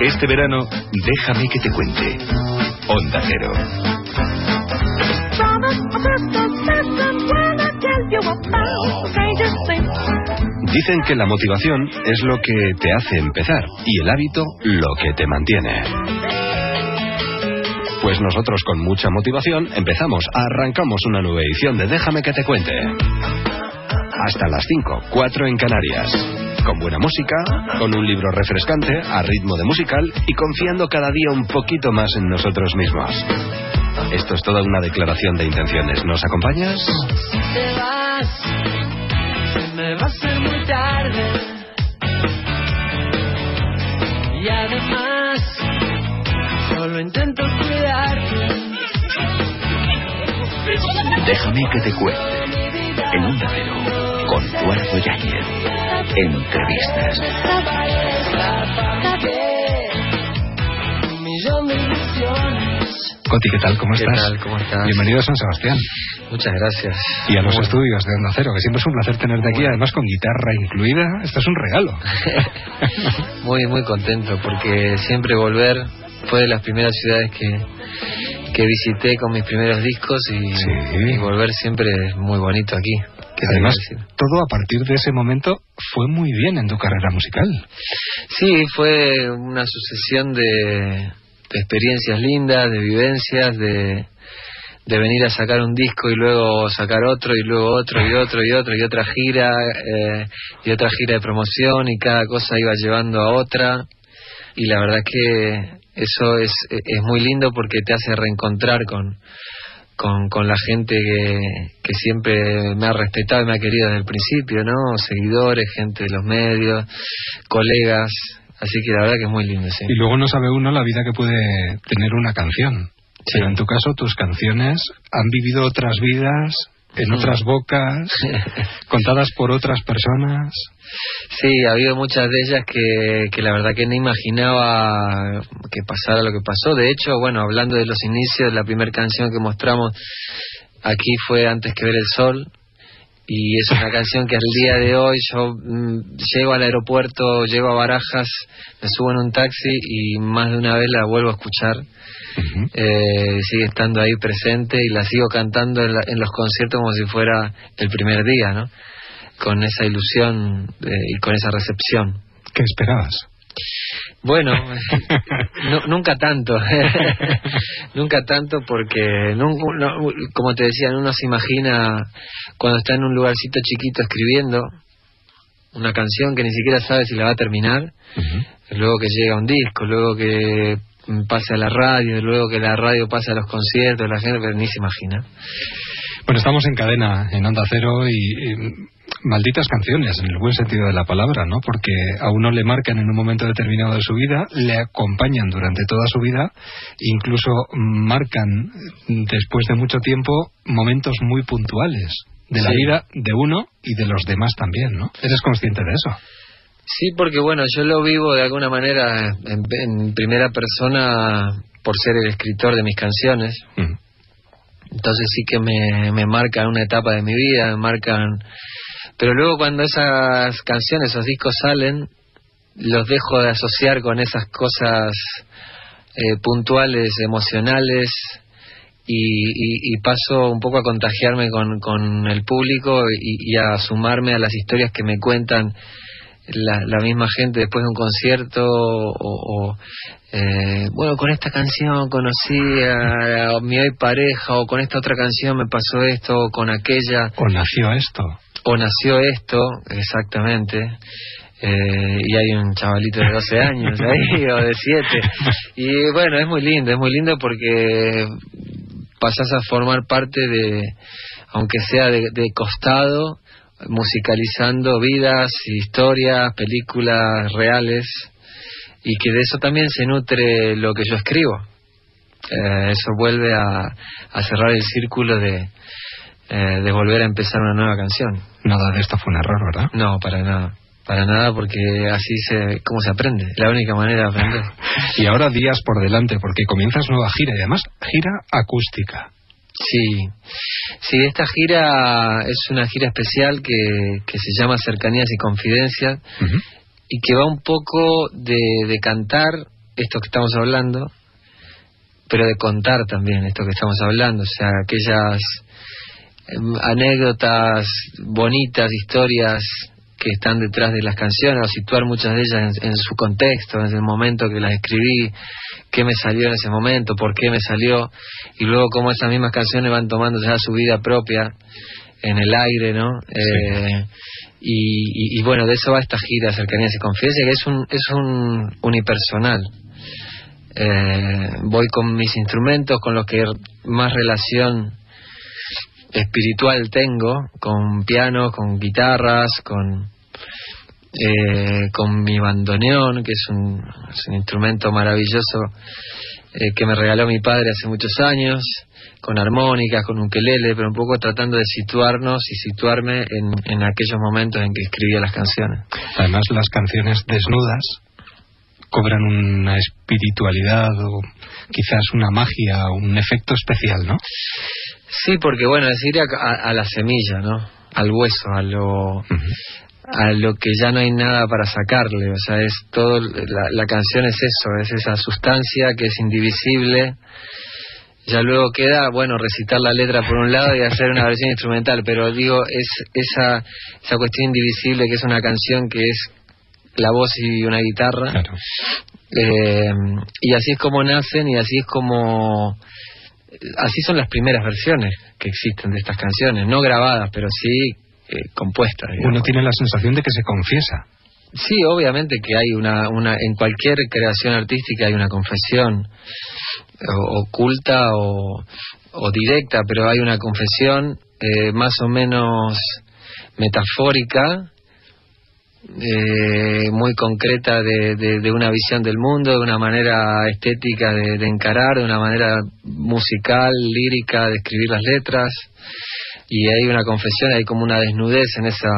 Este verano, déjame que te cuente. Onda Cero. Dicen que la motivación es lo que te hace empezar y el hábito lo que te mantiene. Pues nosotros con mucha motivación empezamos, arrancamos una nueva edición de Déjame que te cuente. Hasta las 5, 4 en Canarias. Con buena música, con un libro refrescante, a ritmo de musical y confiando cada día un poquito más en nosotros mismos. Esto es toda una declaración de intenciones. ¿Nos acompañas? te vas, se me va a hacer muy tarde. Y además, solo intento cuidarte. Déjame que te cuente. En un Cero, con Eduardo Yáñez. Entrevistas. Coti, ¿qué tal? ¿Cómo ¿Qué estás? tal? ¿Cómo estás? Bienvenido a San Sebastián Muchas gracias. y a los Bueno, estudios de Onda Cero, que siempre es un placer tenerte aquí, además con guitarra incluida. Esto es un regalo. Muy, muy contento porque siempre volver fue de las primeras ciudades que, que visité con mis primeros discos y, Sí. y volver siempre es muy bonito aquí. ¿Qué te Además, todo a partir de ese momento fue muy bien en tu carrera musical. Sí, fue una sucesión de, de experiencias lindas, de vivencias, de, de venir a sacar un disco y luego sacar otro y luego otro y otro y otro y otra gira eh, y otra gira de promoción y cada cosa iba llevando a otra y la verdad que eso es, es muy lindo porque te hace reencontrar con, con, con la gente que, que siempre me ha respetado y me ha querido desde el principio, ¿no? Seguidores, gente de los medios, colegas, así que la verdad que es muy lindo, sí. Y luego no sabe uno la vida que puede tener una canción. Sí. Pero en tu caso, tus canciones han vivido otras vidas, en otras bocas, contadas por otras personas. Sí, ha habido muchas de ellas que, que la verdad que no imaginaba que pasara lo que pasó. De hecho, bueno, hablando de los inicios, la primera canción que mostramos aquí fue Antes que ver el sol. Y es una canción que al día de hoy yo mm, llego al aeropuerto, llego a Barajas, me subo en un taxi y más de una vez la vuelvo a escuchar. Eh, sigue estando ahí presente y la sigo cantando en, la- en los conciertos como si fuera el primer día, ¿no? Con esa ilusión eh, y con esa recepción. ¿Qué esperabas? Bueno, nu- nunca tanto, nunca tanto porque, nun- no- como te decía, uno se imagina cuando está en un lugarcito chiquito escribiendo una canción que ni siquiera sabe si la va a terminar, luego que llega un disco, luego que pase a la radio, luego que la radio pase a los conciertos, la gente pero ni se imagina. Bueno, estamos en cadena, en Onda Cero, y, y malditas canciones, en el buen sentido de la palabra, ¿no? Porque a uno le marcan en un momento determinado de su vida, le acompañan durante toda su vida, incluso marcan después de mucho tiempo momentos muy puntuales de la Sí. vida de uno y de los demás también, ¿no? ¿Eres consciente de eso? Sí, porque bueno, yo lo vivo de alguna manera en, en primera persona por ser el escritor de mis canciones. Mm. Entonces sí que me, me marcan una etapa de mi vida, me marcan... Pero luego cuando esas canciones, esos discos salen, los dejo de asociar con esas cosas eh, puntuales, emocionales, y, y- y paso un poco a contagiarme con, con el público y, y a sumarme a las historias que me cuentan la, la misma gente después de un concierto o, o, eh, bueno con esta canción conocí a, a mi hoy pareja o con esta otra canción me pasó esto o con aquella. ¿O nació esto? o nació esto exactamente. Eh, y hay un chavalito de 12 años ahí o de 7 y bueno es muy lindo es muy lindo porque pasas a formar parte de aunque sea de, de costado musicalizando vidas historias películas reales y que de eso también se nutre lo que yo escribo Eh, eso vuelve a, a cerrar el círculo de eh, de volver a empezar una nueva canción Nada de esto fue un error, ¿verdad? no, para nada. Para nada, porque así se, ¿cómo se aprende? La única manera de aprender. Y ahora días por delante, porque comienzas nueva gira y además gira acústica. Sí, sí, esta gira es una gira especial que, que se llama Cercanías y Confidencias y que va un poco de, de cantar esto que estamos hablando, pero de contar también esto que estamos hablando, o sea, aquellas em, anécdotas bonitas, historias que están detrás de las canciones, o situar muchas de ellas en, en, su contexto, en el momento que las escribí, qué me salió en ese momento, por qué me salió, y luego cómo esas mismas canciones van tomando ya su vida propia en el aire, ¿no? Eh, y, y, bueno, de eso va esta gira, Cercanías y Confianza, que es un, es un unipersonal. Eh, voy con mis instrumentos, con los que más relación espiritual tengo, con pianos, con guitarras, con eh, con mi bandoneón, que es un, instrumento maravilloso eh, que me regaló mi padre hace muchos años, con armónicas, con un quelele, pero un poco tratando de situarnos y situarme en, en aquellos momentos en que escribía las canciones. Además, las canciones desnudas cobran una espiritualidad o quizás una magia, un efecto especial, ¿no? Sí, porque bueno, es ir a, a, la semilla, ¿no? Al hueso, a lo, a lo que ya no hay nada para sacarle. O sea, es todo, la, la canción es eso, es esa sustancia que es indivisible. Ya luego queda, bueno, recitar la letra por un lado y hacer una versión instrumental, pero digo, es esa, esa cuestión indivisible que es una canción que es la voz y una guitarra. Claro. Eh, y así es como nacen y así es como así son las primeras versiones que existen de estas canciones, no grabadas, pero sí eh, compuestas. Uno tiene la sensación de que se confiesa. Sí, obviamente que hay una, una en cualquier creación artística hay una confesión o, oculta o, o, directa, pero hay una confesión eh, más o menos metafórica eh, muy concreta de, de, de, una visión del mundo, de una manera estética de, de, encarar, de una manera musical, lírica, de escribir las letras. Y hay una confesión, hay como una desnudez en esa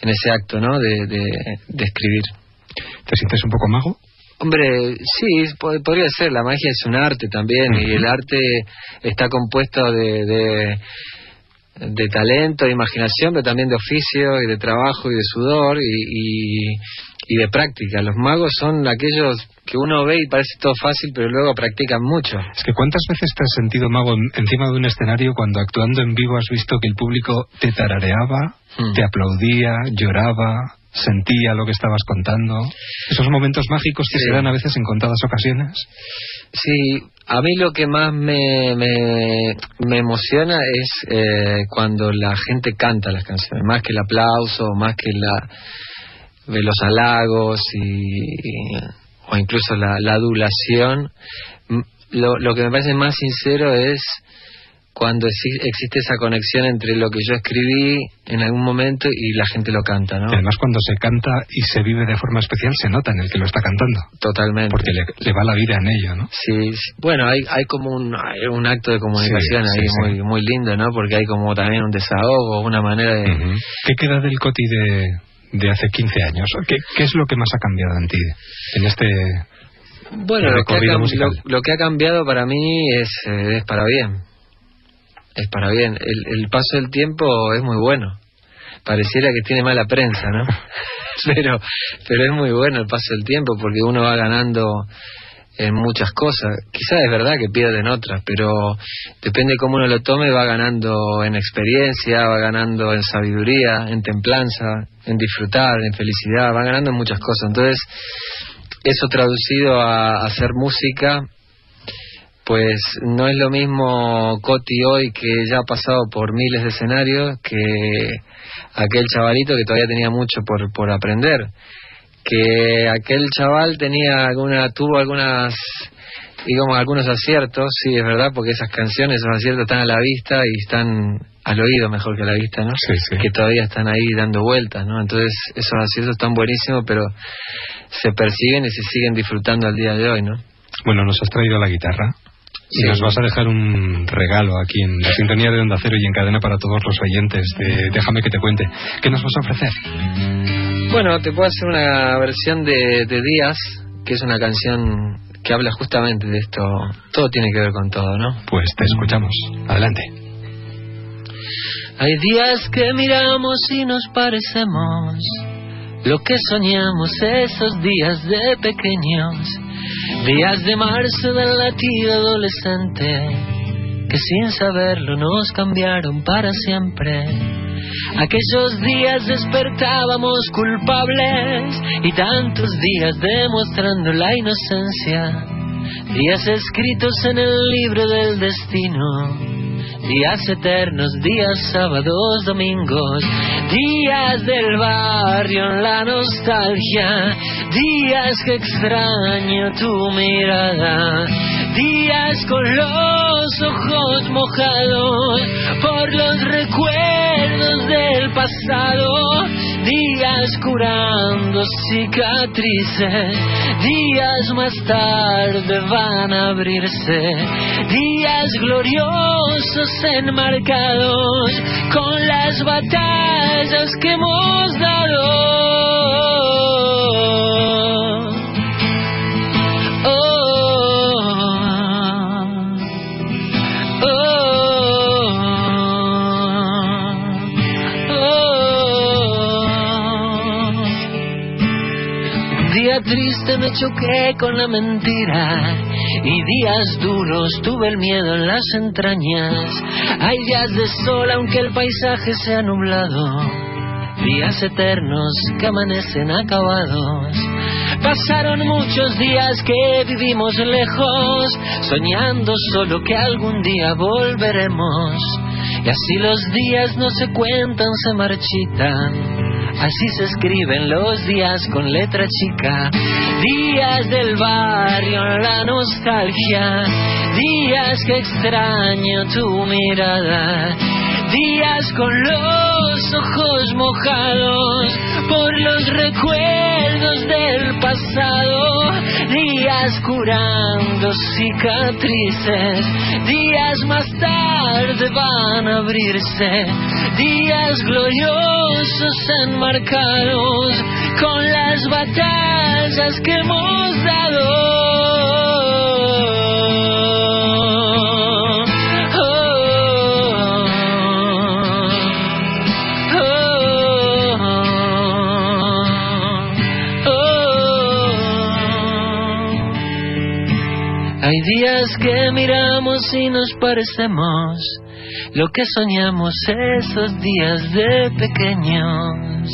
en ese acto, ¿no? De, de, escribir. ¿Te sientes un poco mago? Hombre, sí, podría ser. La magia es un arte también uh -huh. y el arte está compuesto de, de de talento, de imaginación, pero también de oficio y de trabajo y de sudor y, y, y, de práctica. Los magos son aquellos que uno ve y parece todo fácil, pero luego practican mucho. Es que ¿cuántas veces te has sentido mago encima de un escenario cuando actuando en vivo has visto que el público te tarareaba, hmm. te aplaudía, lloraba, sentía lo que estabas contando? Esos momentos mágicos que sí. se dan a veces en contadas ocasiones. Sí, a mí lo que más me, me, me emociona es eh, cuando la gente canta las canciones, más que el aplauso, más que la los halagos y, o incluso la, la adulación. Lo, lo que me parece más sincero es cuando existe esa conexión entre lo que yo escribí en algún momento y la gente lo canta, ¿no? Y además cuando se canta y se vive de forma especial se nota en el que lo está cantando. Totalmente. Porque le, le va la vida en ello, ¿no? Sí, bueno, hay, hay como un, hay un acto de comunicación sí, ahí sí, muy, muy lindo, ¿no? Porque hay como también un desahogo, una manera de... Uh -huh. ¿Qué queda del Coti de, de hace 15 años? ¿Qué, ¿Qué es lo que más ha cambiado en ti en este bueno, lo que, ha, lo, lo que, ha, cambiado para mí es, eh, es para bien es para bien. El, el paso del tiempo es muy bueno. Pareciera que tiene mala prensa, ¿no? pero, pero es muy bueno el paso del tiempo porque uno va ganando en muchas cosas. Quizás es verdad que pierden otras, pero depende cómo uno lo tome, va ganando en experiencia, va ganando en sabiduría, en templanza, en disfrutar, en felicidad, va ganando en muchas cosas. Entonces, eso traducido a, a hacer música pues no es lo mismo Coti hoy que ya ha pasado por miles de escenarios que aquel chavalito que todavía tenía mucho por, por aprender. Que aquel chaval tenía alguna tuvo algunas digamos algunos aciertos sí es verdad porque esas canciones esos aciertos están a la vista y están al oído mejor que a la vista no sí, sí. que todavía están ahí dando vueltas no entonces esos aciertos están buenísimos pero se persiguen y se siguen disfrutando al día de hoy no bueno nos has traído la guitarra y sí. nos vas a dejar un regalo aquí en la sintonía de Onda Cero y en cadena para todos los oyentes de Déjame que te cuente. ¿Qué nos vas a ofrecer? Bueno, te puedo hacer una versión de, de Días, que es una canción que habla justamente de esto. Todo tiene que ver con todo, ¿no? Pues te escuchamos. Adelante. Hay días que miramos y nos parecemos lo que soñamos esos días de pequeños Días de marzo del latido adolescente que sin saberlo nos cambiaron para siempre. Aquellos días despertábamos culpables y tantos días demostrando la inocencia. Días escritos en el libro del destino días eternos, días sábados, domingos, días del barrio en la nostalgia, días que extraño tu mirada, días con los ojos mojados por los recuerdos del pasado, días curando cicatrices, días más tarde van a abrirse, días gloriosos enmarcados con las batallas que hemos dado. Me choqué con la mentira y días duros tuve el miedo en las entrañas. Hay días de sol aunque el paisaje sea nublado, días eternos que amanecen acabados. Pasaron muchos días que vivimos lejos, soñando solo que algún día volveremos. Y así los días no se cuentan, se marchitan Así se escriben los días con letra chica. Días del barrio, la nostalgia. Días que extraño tu mirada. Días con los ojos mojados por los recuerdos del pasado. Días curando cicatrices. Días más tarde van a abrirse. Días gloriosos enmarcados con las batallas que hemos dado. Hay días que miramos y nos parecemos lo que soñamos esos días de pequeños.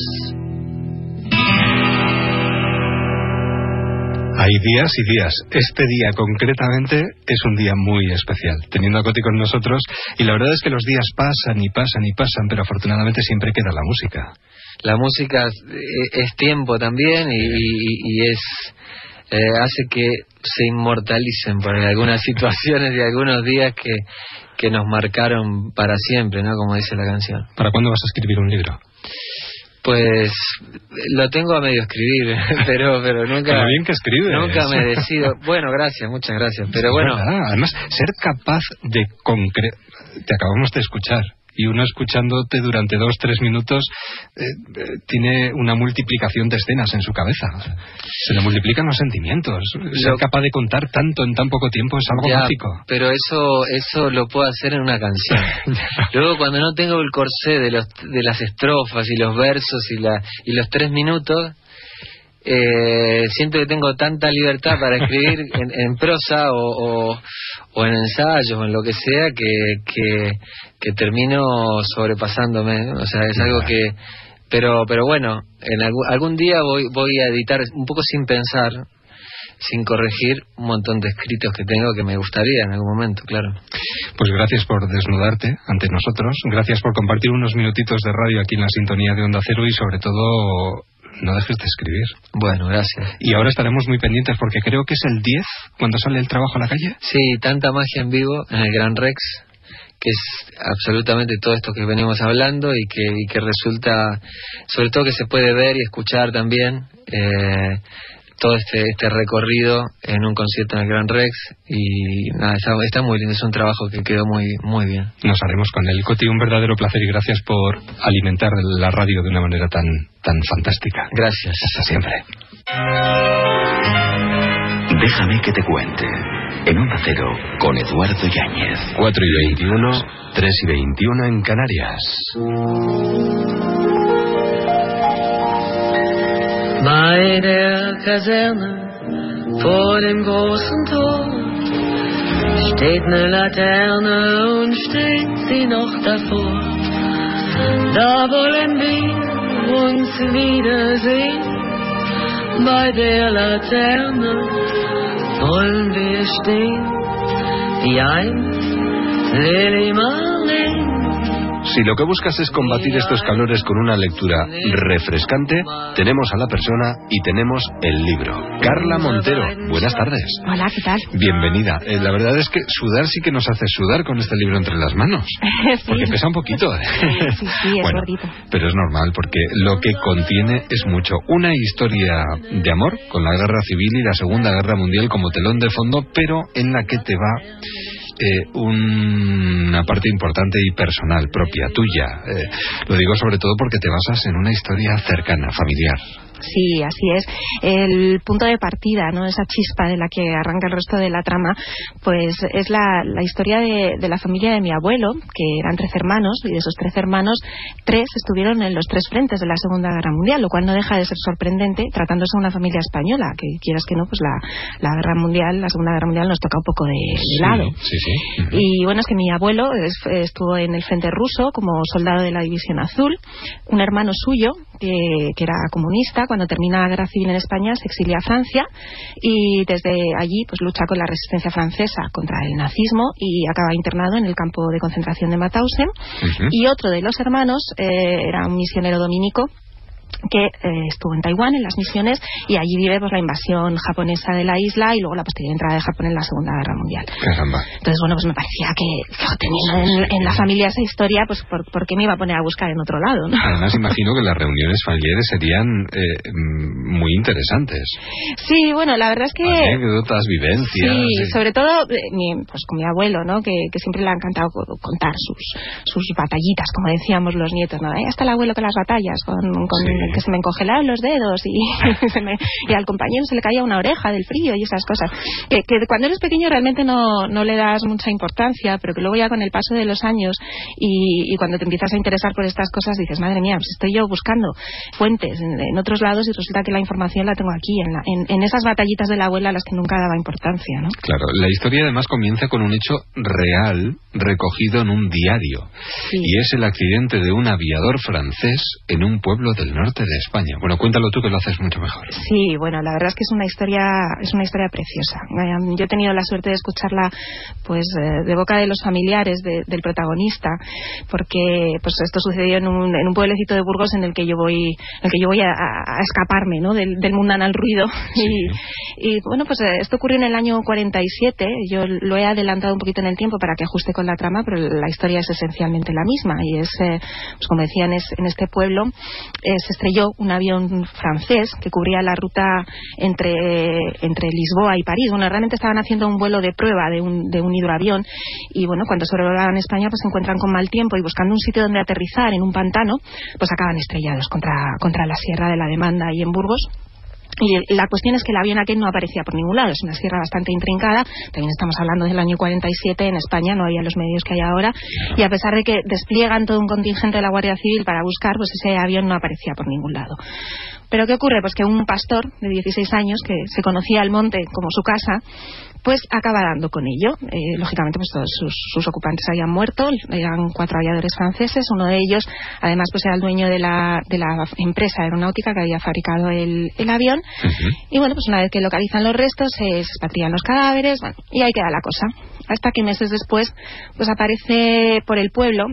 Hay días y días. Este día concretamente es un día muy especial, teniendo a Coti con nosotros. Y la verdad es que los días pasan y pasan y pasan, pero afortunadamente siempre queda la música. La música es tiempo también y, es eh, hace que se inmortalicen por algunas situaciones y algunos días que, que nos marcaron para siempre, ¿no? Como dice la canción. ¿Para cuándo vas a escribir un libro? Pues lo tengo a medio escribir, pero pero nunca bien que escribes. Nunca me decido. Bueno, gracias, muchas gracias. Pero bueno, además ser capaz de concretar te acabamos de escuchar y uno escuchándote durante dos, tres minutos eh, eh, tiene una multiplicación de escenas en su cabeza. Se le multiplican los sentimientos. Ser capaz de contar tanto en tan poco tiempo es algo mágico. Pero eso, eso lo puedo hacer en una canción. Luego cuando no tengo el corsé de, los, de las estrofas y los versos y, la, y los tres minutos, eh, siento que tengo tanta libertad para escribir en, prosa o, o, en ensayos o en lo que sea que, que, termino sobrepasándome. O sea, es algo que... Pero, pero bueno, en algún, día voy, voy a editar un poco sin pensar, sin corregir un montón de escritos que tengo que me gustaría en algún momento, claro. Pues gracias por desnudarte ante nosotros, gracias por compartir unos minutitos de radio aquí en la sintonía de Onda Cero y sobre todo no dejes de escribir. Bueno, gracias. Y ahora estaremos muy pendientes porque creo que es el 10 cuando sale el trabajo a la calle. Sí, tanta magia en vivo en el Gran Rex, que es absolutamente todo esto que venimos hablando y que, y que resulta, sobre todo que se puede ver y escuchar también. Eh, todo este, este recorrido en un concierto en el Gran Rex y nada, está, muy lindo, es un trabajo que quedó muy, muy bien. Nos haremos con él. Coti, un verdadero placer y gracias por alimentar la radio de una manera tan, tan fantástica. Gracias. Hasta siempre. Déjame que te cuente. En un acero con Eduardo Yáñez. 4 y 21, 3 y 21 en Canarias. Kaserne Vor dem großen Tor steht eine Laterne und steht sie noch davor. Da wollen wir uns wiedersehen. Bei der Laterne wollen wir stehen, wie einst Lili Marleen. Si lo que buscas es combatir estos calores con una lectura refrescante, tenemos a la persona y tenemos el libro. Carla Montero, buenas tardes. Hola, ¿qué tal? Bienvenida. Eh, la verdad es que sudar sí que nos hace sudar con este libro entre las manos. Sí. Porque pesa un poquito. ¿eh? Sí, sí, es Bueno, gordito. pero es normal porque lo que contiene es mucho. Una historia de amor con la guerra civil y la Segunda Guerra Mundial como telón de fondo, pero en la que te va eh, una parte importante y personal, propia, tuya. Eh, lo digo sobre todo porque te basas en una historia cercana, familiar. Sí, así es. El punto de partida, ¿no? Esa chispa de la que arranca el resto de la trama, pues es la, la historia de, de la familia de mi abuelo, que eran tres hermanos, y de esos tres hermanos, tres estuvieron en los tres frentes de la Segunda Guerra Mundial, lo cual no deja de ser sorprendente tratándose de una familia española, que quieras que no, pues la, la Guerra Mundial, la Segunda Guerra Mundial nos toca un poco de, de lado. Sí, sí. Y bueno, es que mi abuelo es- estuvo en el frente ruso como soldado de la División Azul. Un hermano suyo, que, que era comunista, cuando termina la guerra civil en España, se exilia a Francia y desde allí pues lucha con la resistencia francesa contra el nazismo y acaba internado en el campo de concentración de Mauthausen. Y otro de los hermanos eh, era un misionero dominico que eh, estuvo en Taiwán en las misiones y allí vive pues la invasión japonesa de la isla y luego la posterior entrada de Japón en la Segunda Guerra Mundial. Caramba. Entonces, bueno, pues me parecía que jo, teniendo en, en la familia esa historia, pues ¿por, por qué me iba a poner a buscar en otro lado? ¿no? Además, imagino que las reuniones familiares serían eh, muy interesantes. Sí, bueno, la verdad es que... Anécdotas, vivencias. Sí, sí. sobre todo eh, mi- pues con mi abuelo, ¿no? Que, que siempre le ha encantado co- contar sus, sus batallitas, como decíamos los nietos, ¿no? Ahí está el abuelo con las batallas, con, con Sí. Que se me encongelaron los dedos y, se me- y al compañero se le caía una oreja del frío y esas cosas. Que, que cuando eres pequeño realmente no, no le das mucha importancia, pero que luego ya con el paso de los años y, y cuando te empiezas a interesar por estas cosas dices, madre mía, pues estoy yo buscando fuentes en, en otros lados y resulta que la información la tengo aquí, en, la- en, en esas batallitas de la abuela a las que nunca daba importancia, ¿no? Claro, la historia además comienza con un hecho real recogido en un diario. Sí. Y es el accidente de un aviador francés en un pueblo del norte de España. Bueno, cuéntalo tú que lo haces mucho mejor. Sí, bueno, la verdad es que es una historia, es una historia preciosa. Yo he tenido la suerte de escucharla, pues, eh, de boca de los familiares de- del protagonista, porque, pues, esto sucedió en un, en un pueblecito de Burgos en el que yo voy, en el que yo voy a, escaparme, ¿no? Del, del mundanal ruido. Y, y, bueno, pues eh, esto ocurrió en el año 47. Yo lo he adelantado un poquito en el tiempo para que ajuste con la trama, pero la historia es esencialmente la misma. Y es, eh, pues como decían, es, en este pueblo eh, se estrelló un avión francés que cubría la ruta entre, entre Lisboa y París. Bueno, realmente estaban haciendo un vuelo de prueba de un, de un hidroavión y bueno, cuando sobrevolaban España pues se encuentran con mal tiempo y buscando un sitio donde aterrizar en un pantano, pues acaban estrellados contra, contra la Sierra de la Demanda y en Burgos. Y la cuestión es que el avión aquel no aparecía por ningún lado, es una sierra bastante intrincada, también estamos hablando del año 47, en España no había los medios que hay ahora, y a pesar de que despliegan todo un contingente de la Guardia Civil para buscar, pues ese avión no aparecía por ningún lado. Pero ¿qué ocurre? Pues que un pastor de 16 años, que se conocía el monte como su casa, pues acaba dando con ello. Eh, lógicamente, pues todos sus, sus ocupantes habían muerto, eran cuatro aviadores franceses, uno de ellos, además, pues era el dueño de la, de la empresa aeronáutica que había fabricado el, el avión. Y bueno, pues una vez que localizan los restos, se expatrian los cadáveres, bueno, y ahí queda la cosa. Hasta que meses después, pues aparece por el pueblo,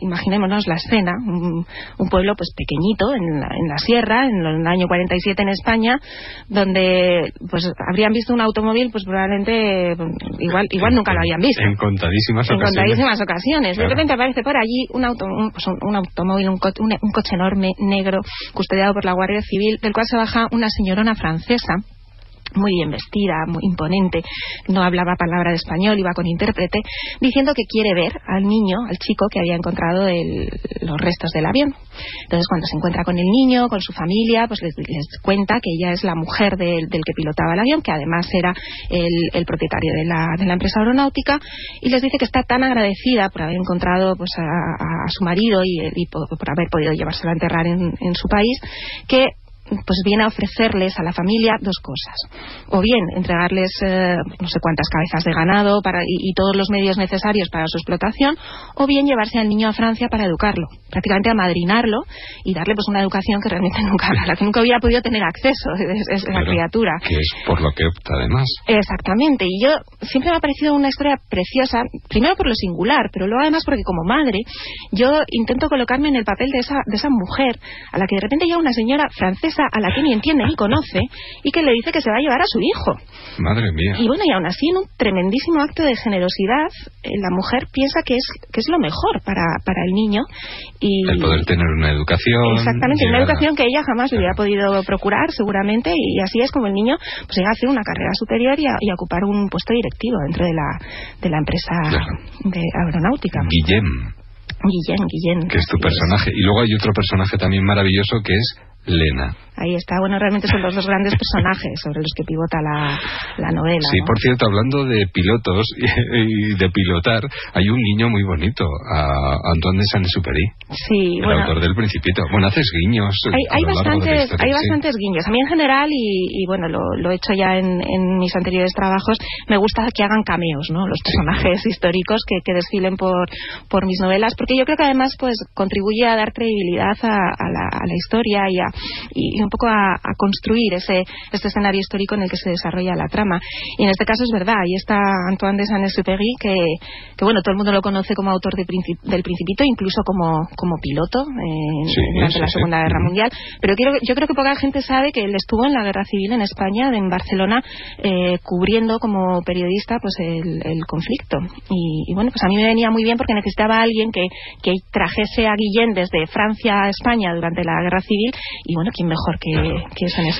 imaginémonos la escena, un, un pueblo pues pequeñito en la, en la sierra, en el año 47 en España, donde pues habrían visto un automóvil, pues probablemente igual igual nunca lo habían visto. En contadísimas En ocasiones. contadísimas ocasiones. Claro. De repente aparece por allí un, auto, un, pues, un- un automóvil, un, co- un- un coche enorme, negro, custodiado por la Guardia Civil, del cual se baja una señorona francesa muy bien vestida, muy imponente, no hablaba palabra de español, iba con intérprete, diciendo que quiere ver al niño, al chico que había encontrado el- los restos del avión. Entonces, cuando se encuentra con el niño, con su familia, pues les, cuenta que ella es la mujer del, del que pilotaba el avión, que además era el, propietario de la, de la empresa aeronáutica, y les dice que está tan agradecida por haber encontrado pues, a, su marido y, por, haber podido llevárselo a enterrar en, en su país, que pues viene a ofrecerles a la familia dos cosas. O bien entregarles eh, no sé cuántas cabezas de ganado para, y, todos los medios necesarios para su explotación, o bien llevarse al niño a Francia para educarlo, prácticamente amadrinarlo y darle pues una educación que realmente nunca, a la que nunca hubiera podido tener acceso es, la criatura. Que es por lo que opta además. Exactamente, y yo siempre me ha parecido una historia preciosa, primero por lo singular, pero luego además porque como madre yo intento colocarme en el papel de esa, de esa mujer a la que de repente llega una señora francesa a la que ni entiende ni conoce y que le dice que se va a llevar a su hijo. Madre mía. Y bueno, y aún así en un tremendísimo acto de generosidad, eh, la mujer piensa que es, que es lo mejor para, para el niño. Y el poder tener una educación. Exactamente, una educación que ella jamás hubiera podido procurar, seguramente, y así es como el niño pues, llega a hacer una carrera superior y a, ocupar un puesto directivo dentro de la, de la empresa de aeronáutica. Guillem. Guillem, Guillem. Que es tu personaje. Y luego hay otro personaje también maravilloso que es Lena. Ahí está. Bueno, realmente son los dos grandes personajes sobre los que pivota la, la novela. Sí, por cierto, hablando de pilotos y, de pilotar, hay un guiño muy bonito a Antoine de Saint-Exupéry. Sí, el autor del Principito. Bueno, haces guiños. Hay, bastantes, hay bastantes guiños. A mí en general, y, bueno, lo, he hecho ya en, mis anteriores trabajos, me gusta que hagan cameos, ¿no? Los personajes históricos que, que, desfilen por, por mis novelas, porque yo creo que además pues contribuye a dar credibilidad a, la, a la historia y a, y, un poco a, construir ese este escenario histórico en el que se desarrolla la trama. Y en este caso es verdad, ahí está Antoine de Saint-Exupéry, que, que, bueno, todo el mundo lo conoce como autor de del Principito, incluso como, como piloto durante la Segunda Guerra Mundial. Pero quiero, yo creo que poca gente sabe que él estuvo en la Guerra Civil en España, en Barcelona, eh, cubriendo como periodista pues el, conflicto. Y, bueno, pues a mí me venía muy bien porque necesitaba a alguien que, que trajese a Guillén desde Francia a España durante la Guerra Civil y bueno, ¿quién mejor que, que Sonia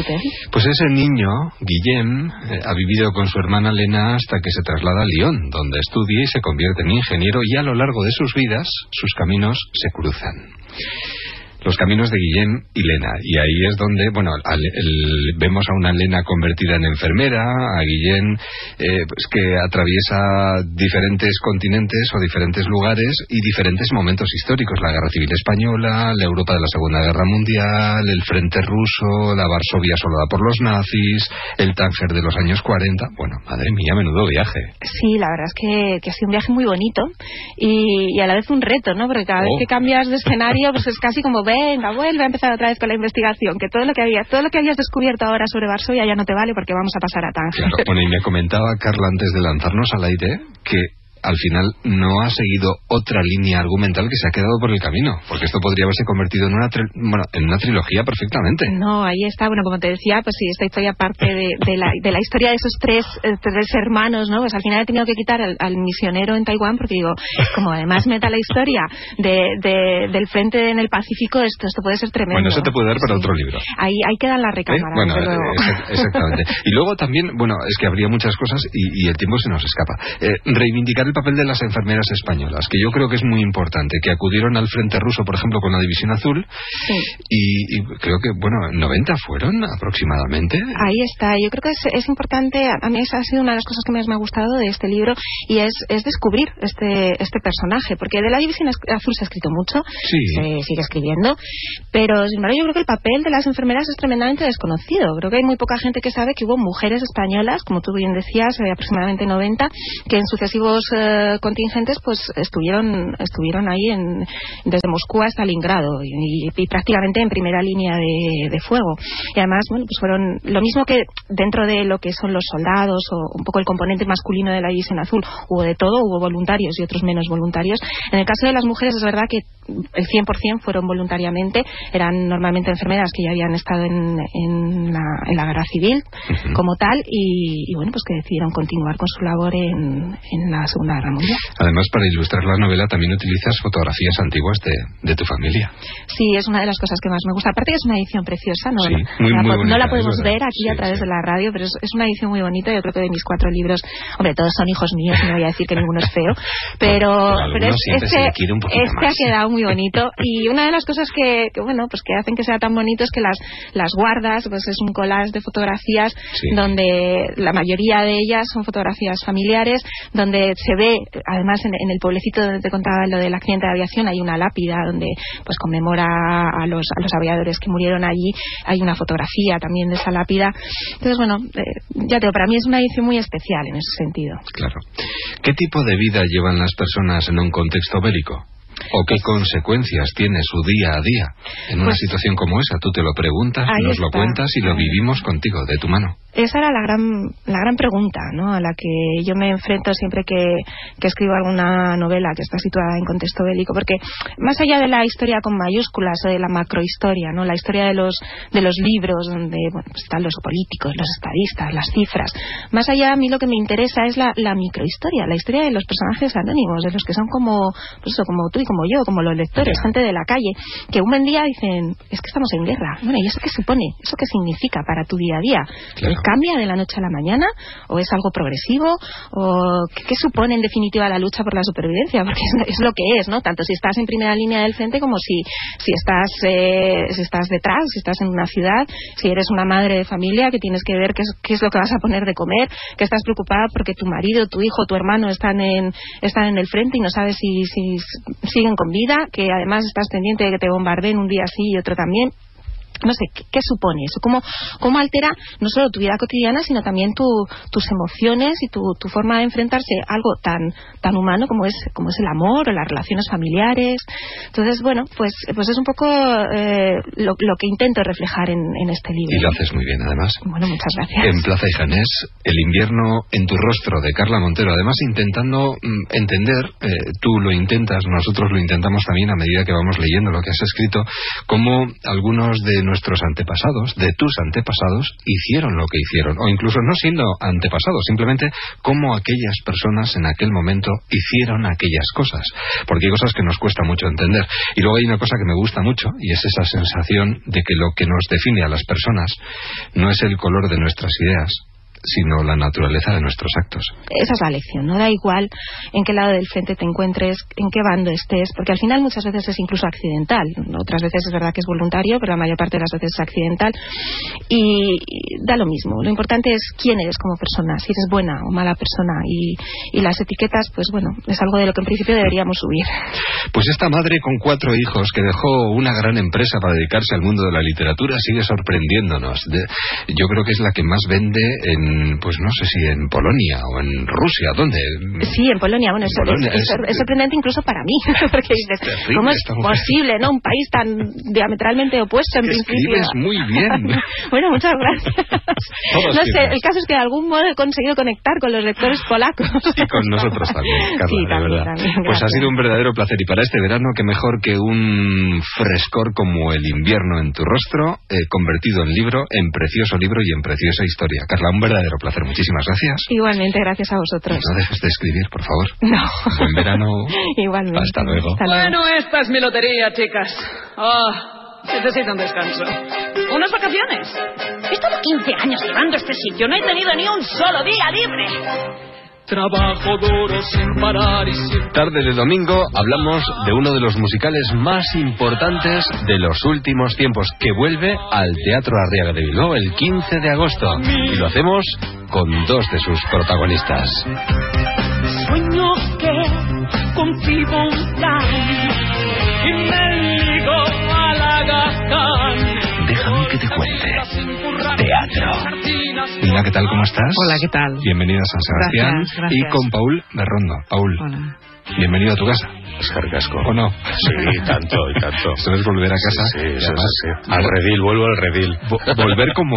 Pues ese niño, Guillem, eh, ha vivido con su hermana Lena hasta que se traslada a Lyon, donde estudia y se convierte en ingeniero y a lo largo de sus vidas sus caminos se cruzan los caminos de Guillén y Lena. Y ahí es donde, bueno, vemos a una Lena convertida en enfermera, a Guillén eh, pues que atraviesa diferentes continentes o diferentes lugares y diferentes momentos históricos. La Guerra Civil Española, la Europa de la Segunda Guerra Mundial, el Frente Ruso, la Varsovia asolada por los nazis, el Tánger de los años 40. Bueno, madre mía, menudo viaje. Sí, la verdad es que, que ha sido un viaje muy bonito y, a la vez un reto, ¿no? Porque cada vez oh. que cambias de escenario, pues es casi como venga, vuelve a empezar otra vez con la investigación, que todo lo que había, todo lo que habías descubierto ahora sobre Varsovia ya no te vale porque vamos a pasar a Tánger. bueno, y me comentaba Carla antes de lanzarnos al aire que al final no ha seguido otra línea argumental que se ha quedado por el camino, porque esto podría haberse convertido en una, bueno, en una trilogía perfectamente. No, ahí está, bueno, como te decía, pues sí, esta historia parte de, de, la, de la, historia de esos tres, eh, tres hermanos, ¿no? Pues al final he tenido que quitar al, misionero en Taiwán, porque digo, como además meta la historia de, del frente en el Pacífico, esto, esto puede ser tremendo. Bueno, eso te puede dar para otro libro. Ahí, ahí quedan las recámaras. Bueno, exactamente. y luego también, bueno, es que habría muchas cosas y, y el tiempo se nos escapa. Eh, reivindicar el papel de las enfermeras españolas, que yo creo que es muy importante, que acudieron al frente ruso, por ejemplo, con la División Azul, y, creo que, bueno, 90 fueron aproximadamente. Ahí está, yo creo que es, importante, a mí esa ha sido una de las cosas que más me ha gustado de este libro, y es, descubrir este, este personaje, porque de la División Azul se ha escrito mucho, se sigue escribiendo, pero sin embargo yo creo que el papel de las enfermeras es tremendamente desconocido. Creo que hay muy poca gente que sabe que hubo mujeres españolas, como tú bien decías, eh, aproximadamente 90, que en sucesivos eh, contingentes pues estuvieron estuvieron ahí en, desde Moscú a Stalingrado y, y, prácticamente en primera línea de, fuego. Y además bueno pues fueron lo mismo que dentro de lo que son los soldados o un poco el componente masculino de la división azul. Hubo de todo hubo voluntarios y otros menos voluntarios. En el caso de las mujeres es verdad que el 100% fueron voluntariamente. Eran normalmente enfermeras que ya habían estado en, en, la, en la, guerra civil como tal y, bueno pues que decidieron continuar con su labor en, en la segunda guerra mundial Además, para ilustrar la novela también utilizas fotografías antiguas de, tu familia. Sí, es una de las cosas que más me gusta. Aparte que es una edición preciosa, no, la, la podemos ver aquí a través de la radio, pero es, una edición muy bonita. Yo creo que de mis cuatro libros, hombre, todos son hijos míos, no voy a decir que ninguno es feo, pero, pero, este, este ha quedado muy bonito. Y una de las cosas que, bueno, pues que hacen que sea tan bonito es que las, las guardas, pues es un collage de fotografías donde la mayoría de ellas son fotografías familiares, donde se ve, además en, el pueblecito donde te contaba lo del accidente de aviación, hay una lápida donde pues conmemora a los, a los aviadores que murieron allí, hay una fotografía también de esa lápida. Entonces, bueno, eh, ya te digo, para mí es una edición muy especial en ese sentido. Claro. ¿Qué tipo de vida llevan las personas en un contexto bélico? ¿O qué consecuencias tiene su día a día en una pues situación como esa? Tú te lo preguntas, nos lo cuentas y lo vivimos contigo, de tu mano. Esa era la gran, la gran pregunta ¿no? a la que yo me enfrento siempre que, que escribo alguna novela que está situada en contexto bélico, porque más allá de la historia con mayúsculas o de la macrohistoria, ¿no? la historia de los, de los libros donde bueno, pues están los políticos, los estadistas, las cifras, más allá a mí lo que me interesa es la, la microhistoria, la historia de los personajes anónimos, de los que son como, pues eso, como tú y como yo, como los lectores, gente de la calle, que un buen día dicen, es que estamos en guerra. Bueno, ¿y eso qué supone? ¿Eso qué significa para tu día a día? ¿Cambia de la noche a la mañana? ¿O es algo progresivo? ¿O qué, supone en definitiva la lucha por la supervivencia? Porque es, lo que es, ¿no? Tanto si estás en primera línea del frente como si, si, estás, eh, si estás detrás, si estás en una ciudad, si eres una madre de familia que tienes que ver qué es, qué es lo que vas a poner de comer, que estás preocupada porque tu marido, tu hijo, tu hermano están en, están en el frente y no sabes si, si siguen con vida, que además estás pendiente de que te bombardeen un día sí y otro también no sé, ¿qué, supone eso? ¿Cómo, ¿Cómo, altera no solo tu vida cotidiana, sino también tus emociones y tu, forma de enfrentarse a algo tan, tan humano como es, como es el amor o las relaciones familiares? Entonces, bueno, pues, pues es un poco eh, lo, que intento reflejar en, este libro. Y lo haces muy bien, además. Bueno, muchas gracias. En Plaza y Janés, El invierno en tu rostro, de Carla Montero. Además, intentando mm, entender, eh, tú lo intentas, nosotros lo intentamos también a medida que vamos leyendo lo que has escrito, cómo algunos de nuestros antepasados, de tus antepasados, hicieron lo que hicieron, o incluso no siendo antepasados, simplemente cómo aquellas personas en aquel momento hicieron aquellas cosas, porque hay cosas que nos cuesta mucho entender. Y luego hay una cosa que me gusta mucho, y es esa sensación de que lo que nos define a las personas no es el color de nuestras ideas, sino la naturaleza de nuestros actos. Esa es la lección, no da igual en qué lado del frente te encuentres, en qué bando estés, porque al final muchas veces es incluso accidental, otras veces es verdad que es voluntario, pero la mayor parte de las veces es accidental y da lo mismo, lo importante es quién eres como persona, si eres buena o mala persona y, las etiquetas, pues bueno, es algo de lo que en principio deberíamos huir. Pues esta madre con cuatro hijos que dejó una gran empresa para dedicarse al mundo de la literatura sigue sorprendiéndonos. yo creo que es la que más vende en pues no sé si en Polonia o en Rusia, ¿dónde? Sí, en Polonia, bueno, es, sorprendente incluso para mí, porque dices, ¿cómo es posible, no? Un país tan diametralmente opuesto en principio. Escribes muy bien. bueno, muchas gracias. no sé, el caso es que de algún modo he conseguido conectar con los lectores polacos. y con nosotros también, Carla, verdad. pues ha sido un verdadero placer y para este verano que mejor que un frescor como el invierno en tu rostro, eh, convertido en libro, en precioso libro y en preciosa historia. Carla, un verdadero verdadero placer. Muchísimas gracias. Igualmente, gracias a vosotros. no dejes de escribir, por favor. No. Buen verano. Igualmente. Hasta luego. Bueno, esta es mi lotería, chicas. Oh, necesito un descanso. Unas vacaciones. He estado 15 años llevando este sitio. No he tenido ni un solo día libre. Trabajo duro sin parar y sin... Tarde de domingo hablamos de uno de los musicales más importantes de los últimos tiempos, que vuelve al Teatro Arriaga de Bilbao el 15 de agosto. Y lo hacemos con dos de sus protagonistas. Sueño que y me a la que te cuente. Teatro. Mira, ¿qué tal? ¿Cómo estás? Hola, ¿qué tal? Bienvenida a San Sebastián. Y con Paul Berrondo. Paul. Hola. Bienvenido a tu casa. Es carcasco. ¿O no? Sí, tanto y tanto. Esto es volver a casa. Sí, sí, sí, Al redil, vuelvo al redil. volver como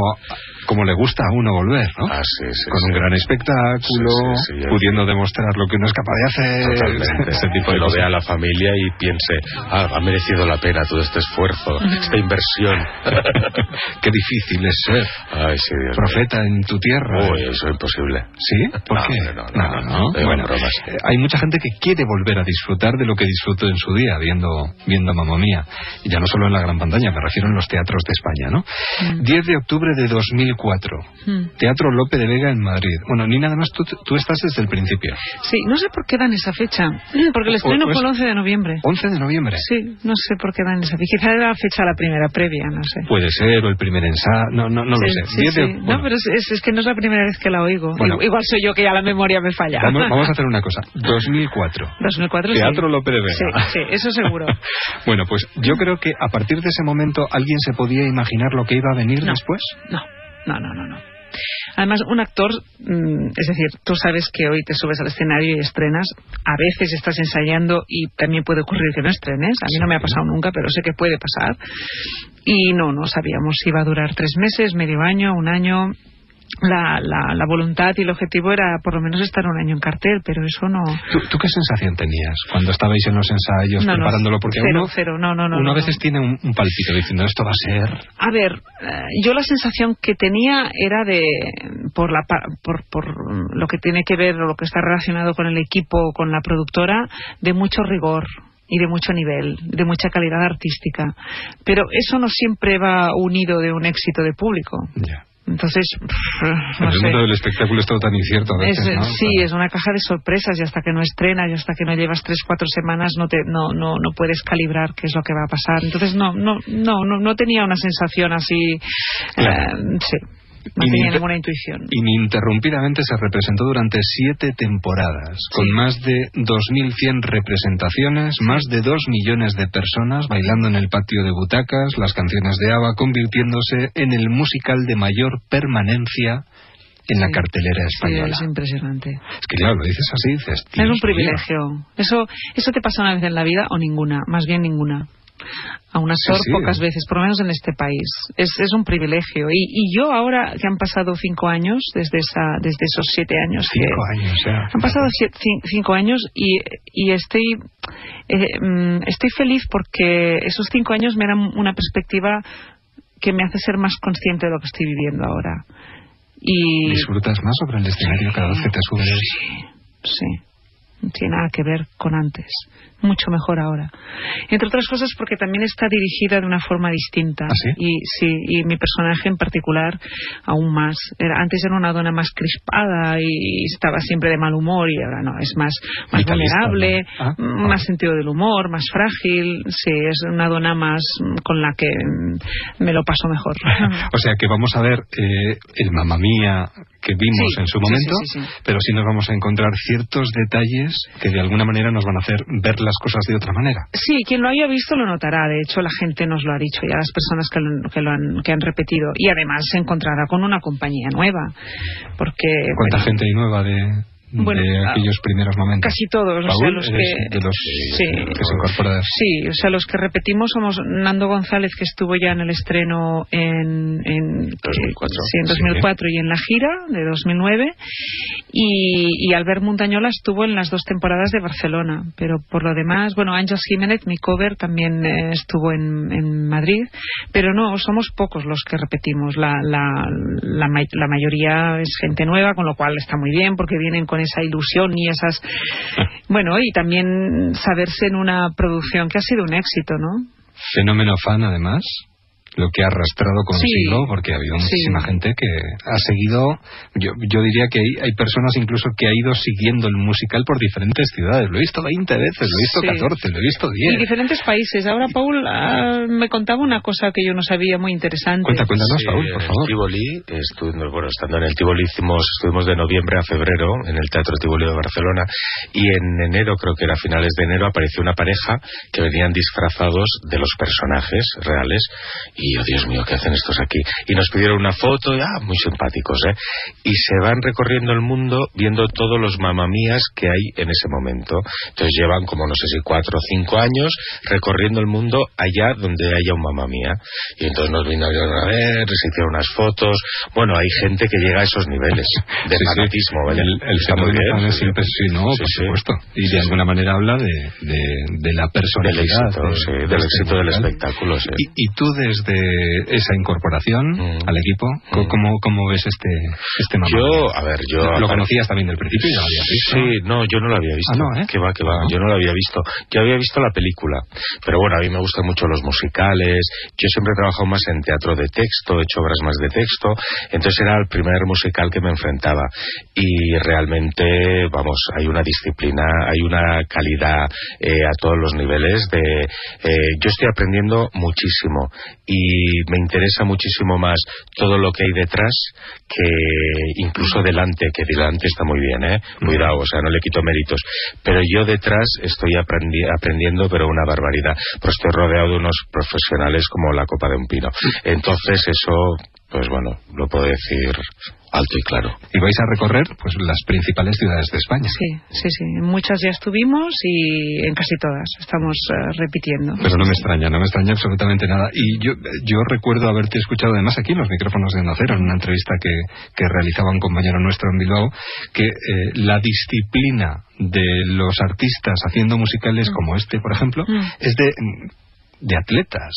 como le gusta a uno volver, ¿no? Ah, sí, sí, Con un gran espectáculo, pudiendo demostrar lo que uno es capaz de hacer. Totalmente. Ese tipo de lo vea la familia y piense, ah, ha merecido la pena todo este esfuerzo, esta inversión. Qué difícil es ser Ay, sí, Dios profeta en tu tierra. Uy, eso es imposible. ¿Sí? ¿Por qué? No, no, no. bueno, bromas. Eh, hay mucha gente que quiere volver a disfrutar de lo que disfruto en su día viendo, viendo Mamma Mía. Y ya no solo en la gran pantalla, me refiero en los teatros de España, ¿no? 10 de octubre de 2004. Mm. Teatro Lope de Vega en Madrid. Bueno, ni nada más, tú, tú estás desde el principio. Sí, no sé por qué dan esa fecha. Porque el estreno fue el 11 de noviembre. 11 de noviembre. Sí, no sé por qué dan esa fecha. Quizá era la fecha la primera previa, no sé. Puede ser, o el primer ensayo, no, no, no lo Sí, sé. sí, 10 de- sí. bueno, No, pero es, es- es que no es la primera vez que la oigo. Bueno. Igual- soy yo que ya la memoria me falla. vamos, vamos a hacer una cosa. 2004. 2004 sí. Teatro Lope de Vega. Sí, sí, eso seguro. Bueno, pues yo creo que a partir de ese momento alguien se podía imaginar lo que iba a venir No. después. No, no, no, no. no. Además, un actor, mm, es decir, tú sabes que hoy te subes al escenario y estrenas, a veces estás ensayando y también puede ocurrir que no estrenes, a mí no me ha pasado nunca, pero sé que puede pasar. Y no, no sabíamos si iba a durar tres meses, medio año, un año. La, la, la voluntad y el objetivo era por lo menos estar un año en cartel, pero eso no. ¿Tú, tú qué sensación tenías cuando estabais en los ensayos No, preparándolo? Porque cero, uno, cero, no, no, no. uno a veces tiene un, un palpito diciendo esto va a ser. A ver, eh, yo la sensación que tenía era de, por, la, por, por lo que tiene que ver o lo que está relacionado con el equipo, con la productora, de mucho rigor y de mucho nivel, de mucha calidad artística. Pero eso no siempre va unido de un éxito de público. Ya. Entonces, pff, no el sé. mundo del espectáculo es todo tan incierto a Es, veces, ¿no? sí, es una caja de sorpresas y hasta que no estrenas y hasta que no llevas tres, cuatro semanas no, te, no, no, no puedes calibrar qué es lo que va a pasar. Entonces no, no, no, no, no tenía una sensación así, Claro. eh, sí, no tenía ni- ninguna intuición. Ininterrumpidamente se representó durante siete temporadas, con más de 2.100 representaciones, más de 2 millones de personas bailando en el patio de butacas, las canciones de ABBA convirtiéndose en el musical de mayor permanencia en la cartelera Sí, española. es impresionante. Es que claro, lo dices así, dices... Es "Dios un mío". privilegio. Eso, eso te pasa una vez en la vida o ninguna, más bien ninguna. A un actor Sí, sí. pocas veces, por lo menos en este país. Es, es un privilegio. Y, y yo ahora que han pasado cinco años, desde, esa, desde esos siete años que, Cinco años, ya. Han pasado cinco años y, y estoy, eh, mm, estoy feliz porque esos cinco años me dan una perspectiva que me hace ser más consciente de lo que estoy viviendo ahora. Y ¿Disfrutas más sobre el escenario cada vez que te subes? sí, no tiene nada que ver con antes. Mucho mejor ahora. Entre otras cosas porque también está dirigida de una forma distinta. ¿Ah, sí? Y sí, y mi personaje en particular aún más. Era, antes era una dona más crispada y estaba siempre de mal humor y ahora no, es más, más vulnerable, ¿no? Ah, ah. más sentido del humor, más frágil. Sí, es una dona más con la que me lo paso mejor. O sea que vamos a ver eh, el Mamma Mía que vimos Sí, en su momento, sí, sí, sí. pero sí nos vamos a encontrar ciertos detalles que de alguna manera nos van a hacer ver las cosas de otra manera. Sí, quien lo haya visto lo notará. De hecho, la gente nos lo ha dicho ya, las personas que lo, que lo han, que han repetido. Y además se encontrará con una compañía nueva. Porque. ¿Cuánta bueno, gente hay nueva de, Bueno, de ah, aquellos primeros momentos? Casi todos. o sea, Paul, los que, de los sí, que se incorpora. Sí, o sea, los que repetimos somos Nando González, que estuvo ya en el estreno en, en, 2004. sí, en 2004 y en la gira de 2009. Y, y Albert Montañola estuvo en las dos temporadas de Barcelona. Pero por lo demás, bueno, Ángeles Jiménez, mi cover, también eh, estuvo en, en Madrid. Pero no, somos pocos los que repetimos. La, la, la, la mayoría es gente nueva, con lo cual está muy bien porque vienen con esa ilusión y esas. Bueno, y también saberse en una producción que ha sido un éxito, ¿no? Fenómeno fan, además, lo que ha arrastrado consigo, Sí. porque ha habido Sí. muchísima gente que ha seguido. Yo, yo diría que hay, hay personas incluso que ha ido siguiendo el musical por diferentes ciudades. Lo he visto 20 veces, lo he visto Sí. 14, lo he visto Y 10. diferentes países. Ahora, Paul ah, me contaba una cosa que yo no sabía muy interesante. Cuenta, cuéntanos, Sí, Paul, en por el favor. Tivoli, estuvimos, bueno, estando en el Tivoli hicimos, estuvimos de noviembre a febrero en el Teatro Tivoli de Barcelona y en enero, creo que era a finales de enero, apareció una pareja que venían disfrazados de los personajes reales y, oh Dios mío, ¿qué hacen estos aquí? Y nos pidieron una foto, y, ah, muy simpáticos, ¿eh? Y se van recorriendo el mundo viendo todos los mamamías que hay en ese momento. Entonces llevan como, no sé si cuatro o cinco años recorriendo el mundo allá donde haya un mamamía. Y entonces nos vinieron a ver, se hicieron unas fotos. Bueno, hay gente que llega a esos niveles de Sí, sí. fanatismo, ¿vale? El, el fenómeno sí. siempre sí, no, Sí, por sí. supuesto. Y de alguna manera habla de, de, de la Del personalidad. éxito, de- sí, de del este éxito del espectáculo, sí. Y, y tú desde este esa incorporación al equipo? ¿Cómo, ¿Cómo, ves este, este mapa? Yo, a ver, yo... ¿Lo conocías también del principio y lo habías visto? Sí, no, yo no lo había visto. Ah, no, ¿eh? Que va, que va, yo no lo había visto. Yo había visto la película, pero bueno, a mí me gustan mucho los musicales. Yo siempre he trabajado más en teatro de texto, he hecho obras más de texto, entonces era el primer musical que me enfrentaba. Y realmente, vamos, hay una disciplina, hay una calidad eh, a todos los niveles de... Eh, yo estoy aprendiendo muchísimo y me interesa muchísimo más todo lo que hay detrás que incluso delante, que delante está muy bien, ¿eh? Cuidado, o sea, no le quito méritos. Pero yo detrás estoy aprendiendo, pero una barbaridad. Pues estoy rodeado de unos profesionales como la copa de un pino. Entonces eso, pues bueno, lo puedo decir alto y claro. Y vais a recorrer pues las principales ciudades de España. Sí, sí, sí. En muchas ya estuvimos y en casi todas estamos eh, repitiendo. Pero no me extraña, no me extraña absolutamente nada. Y yo, yo recuerdo haberte escuchado además aquí en los micrófonos de Nacero, en una entrevista que, que realizaba un compañero nuestro en Bilbao, que eh, la disciplina de los artistas haciendo musicales mm. como este, por ejemplo, mm. es de de atletas.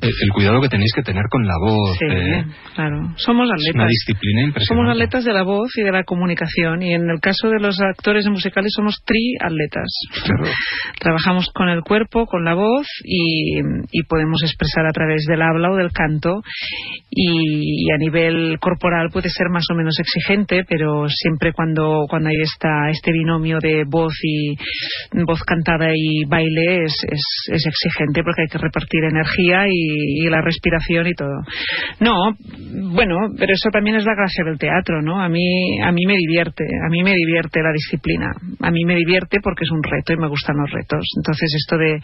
El, cuidado que tenéis que tener con la voz. Sí, eh, claro. Somos atletas. Es una disciplina impresionante. Somos atletas de la voz y de la comunicación. Y en el caso de los actores musicales somos triatletas. Claro. Trabajamos con el cuerpo, con la voz y, y, podemos expresar a través del habla o del canto. Y, a nivel corporal puede ser más o menos exigente, pero siempre cuando, cuando hay esta, este binomio de voz y voz cantada y baile es, es, es exigente porque hay que repartir energía y, la respiración y todo. No, bueno, pero eso también es la gracia del teatro, ¿no? A mí, a mí me divierte, a mí me divierte la disciplina. A mí me divierte porque es un reto y me gustan los retos. Entonces esto de,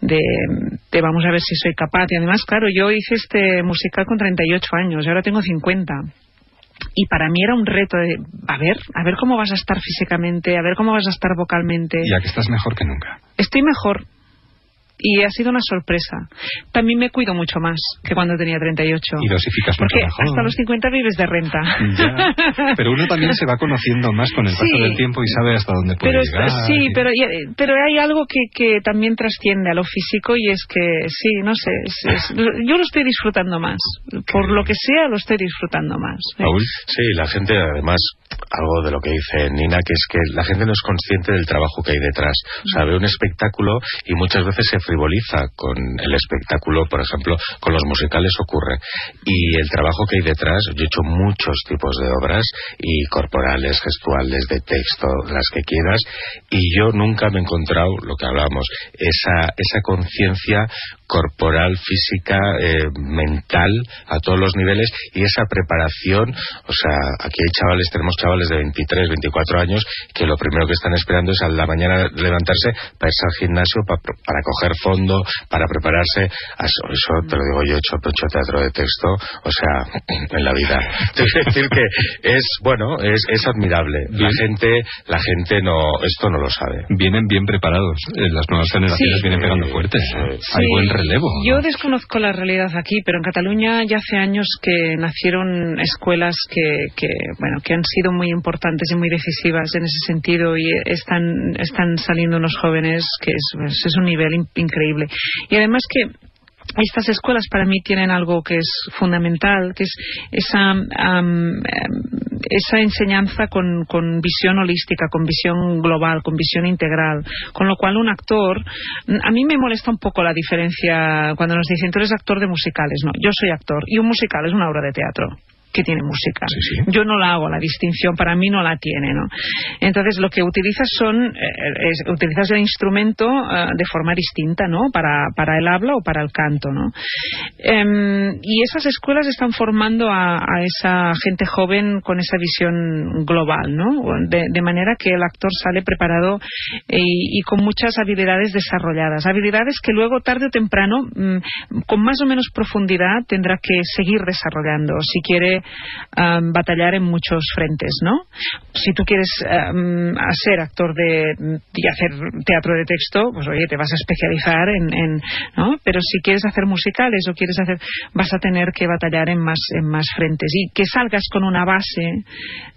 de, vamos a ver si soy capaz. Y además, claro, yo hice este musical con 38 años y ahora tengo 50 y para mí era un reto de a ver, a ver cómo vas a estar físicamente, a ver cómo vas a estar vocalmente. Ya que estás mejor que nunca. Estoy mejor, y ha sido una sorpresa. También me cuido mucho más que cuando tenía 38. Y dosificas mucho Porque hasta los 50 vives de renta. pero uno también se va conociendo más con el paso del tiempo y sabe hasta dónde puede pero llegar. sí, pero, pero hay algo que, que también trasciende a lo físico y es que, sí, no sé, yo lo estoy disfrutando más. Por lo que sea, lo estoy disfrutando más. ¿eh? Sí, la gente además algo de lo que dice Nina, que es que la gente no es consciente del trabajo que hay detrás. O sea, ve un espectáculo y muchas veces se frivoliza con el espectáculo, por ejemplo, con los musicales ocurre. Y el trabajo que hay detrás, yo he hecho muchos tipos de obras, y corporales, gestuales, de texto, las que quieras, y yo nunca me he encontrado, lo que hablábamos, esa, esa conciencia corporal, física, eh, mental, a todos los niveles, y esa preparación, o sea, aquí hay chavales, tenemos chavales de 23, 24 años, que lo primero que están esperando es a la mañana levantarse para irse al gimnasio, para, coger fondo, para prepararse. Eso, eso te lo digo yo, he hecho, hecho teatro de texto, o sea, en la vida. Es decir que es, bueno, es, es admirable. La gente, la gente no, esto no lo sabe. Vienen bien preparados. Eh, las nuevas generaciones vienen pegando fuerte. Hay buen yo desconozco la realidad aquí, pero en Cataluña ya hace años que nacieron escuelas que, que, bueno, que han sido muy importantes y muy decisivas en ese sentido y están, están saliendo unos jóvenes que es, pues, es un nivel increíble. Y además que estas escuelas para mí tienen algo que es fundamental, que es esa, esa enseñanza con, con, visión holística, con visión global, con visión integral. Con lo cual un actor, a mí me molesta un poco la diferencia cuando nos dicen tú eres actor de musicales. No, yo soy actor y un musical es una obra de teatro que tiene música. Yo no la hago, la distinción para mí no la tiene, ¿no? Entonces lo que utilizas son, eh, es, utilizas el instrumento eh, de forma distinta, ¿no? Para, para el habla o para el canto, ¿no? Em, y esas escuelas están formando a, esa gente joven con esa visión global, ¿no? De, manera que el actor sale preparado eh, y, con muchas habilidades desarrolladas, habilidades que luego tarde o temprano, mm, con más o menos profundidad, tendrá que seguir desarrollando si quiere batallar en muchos frentes, ¿no? Si tú quieres ser actor de, y hacer teatro de texto, pues oye, te vas a especializar en, ¿no? Pero si quieres hacer musicales o quieres hacer, vas a tener que batallar en más, en más frentes. Y que salgas con una base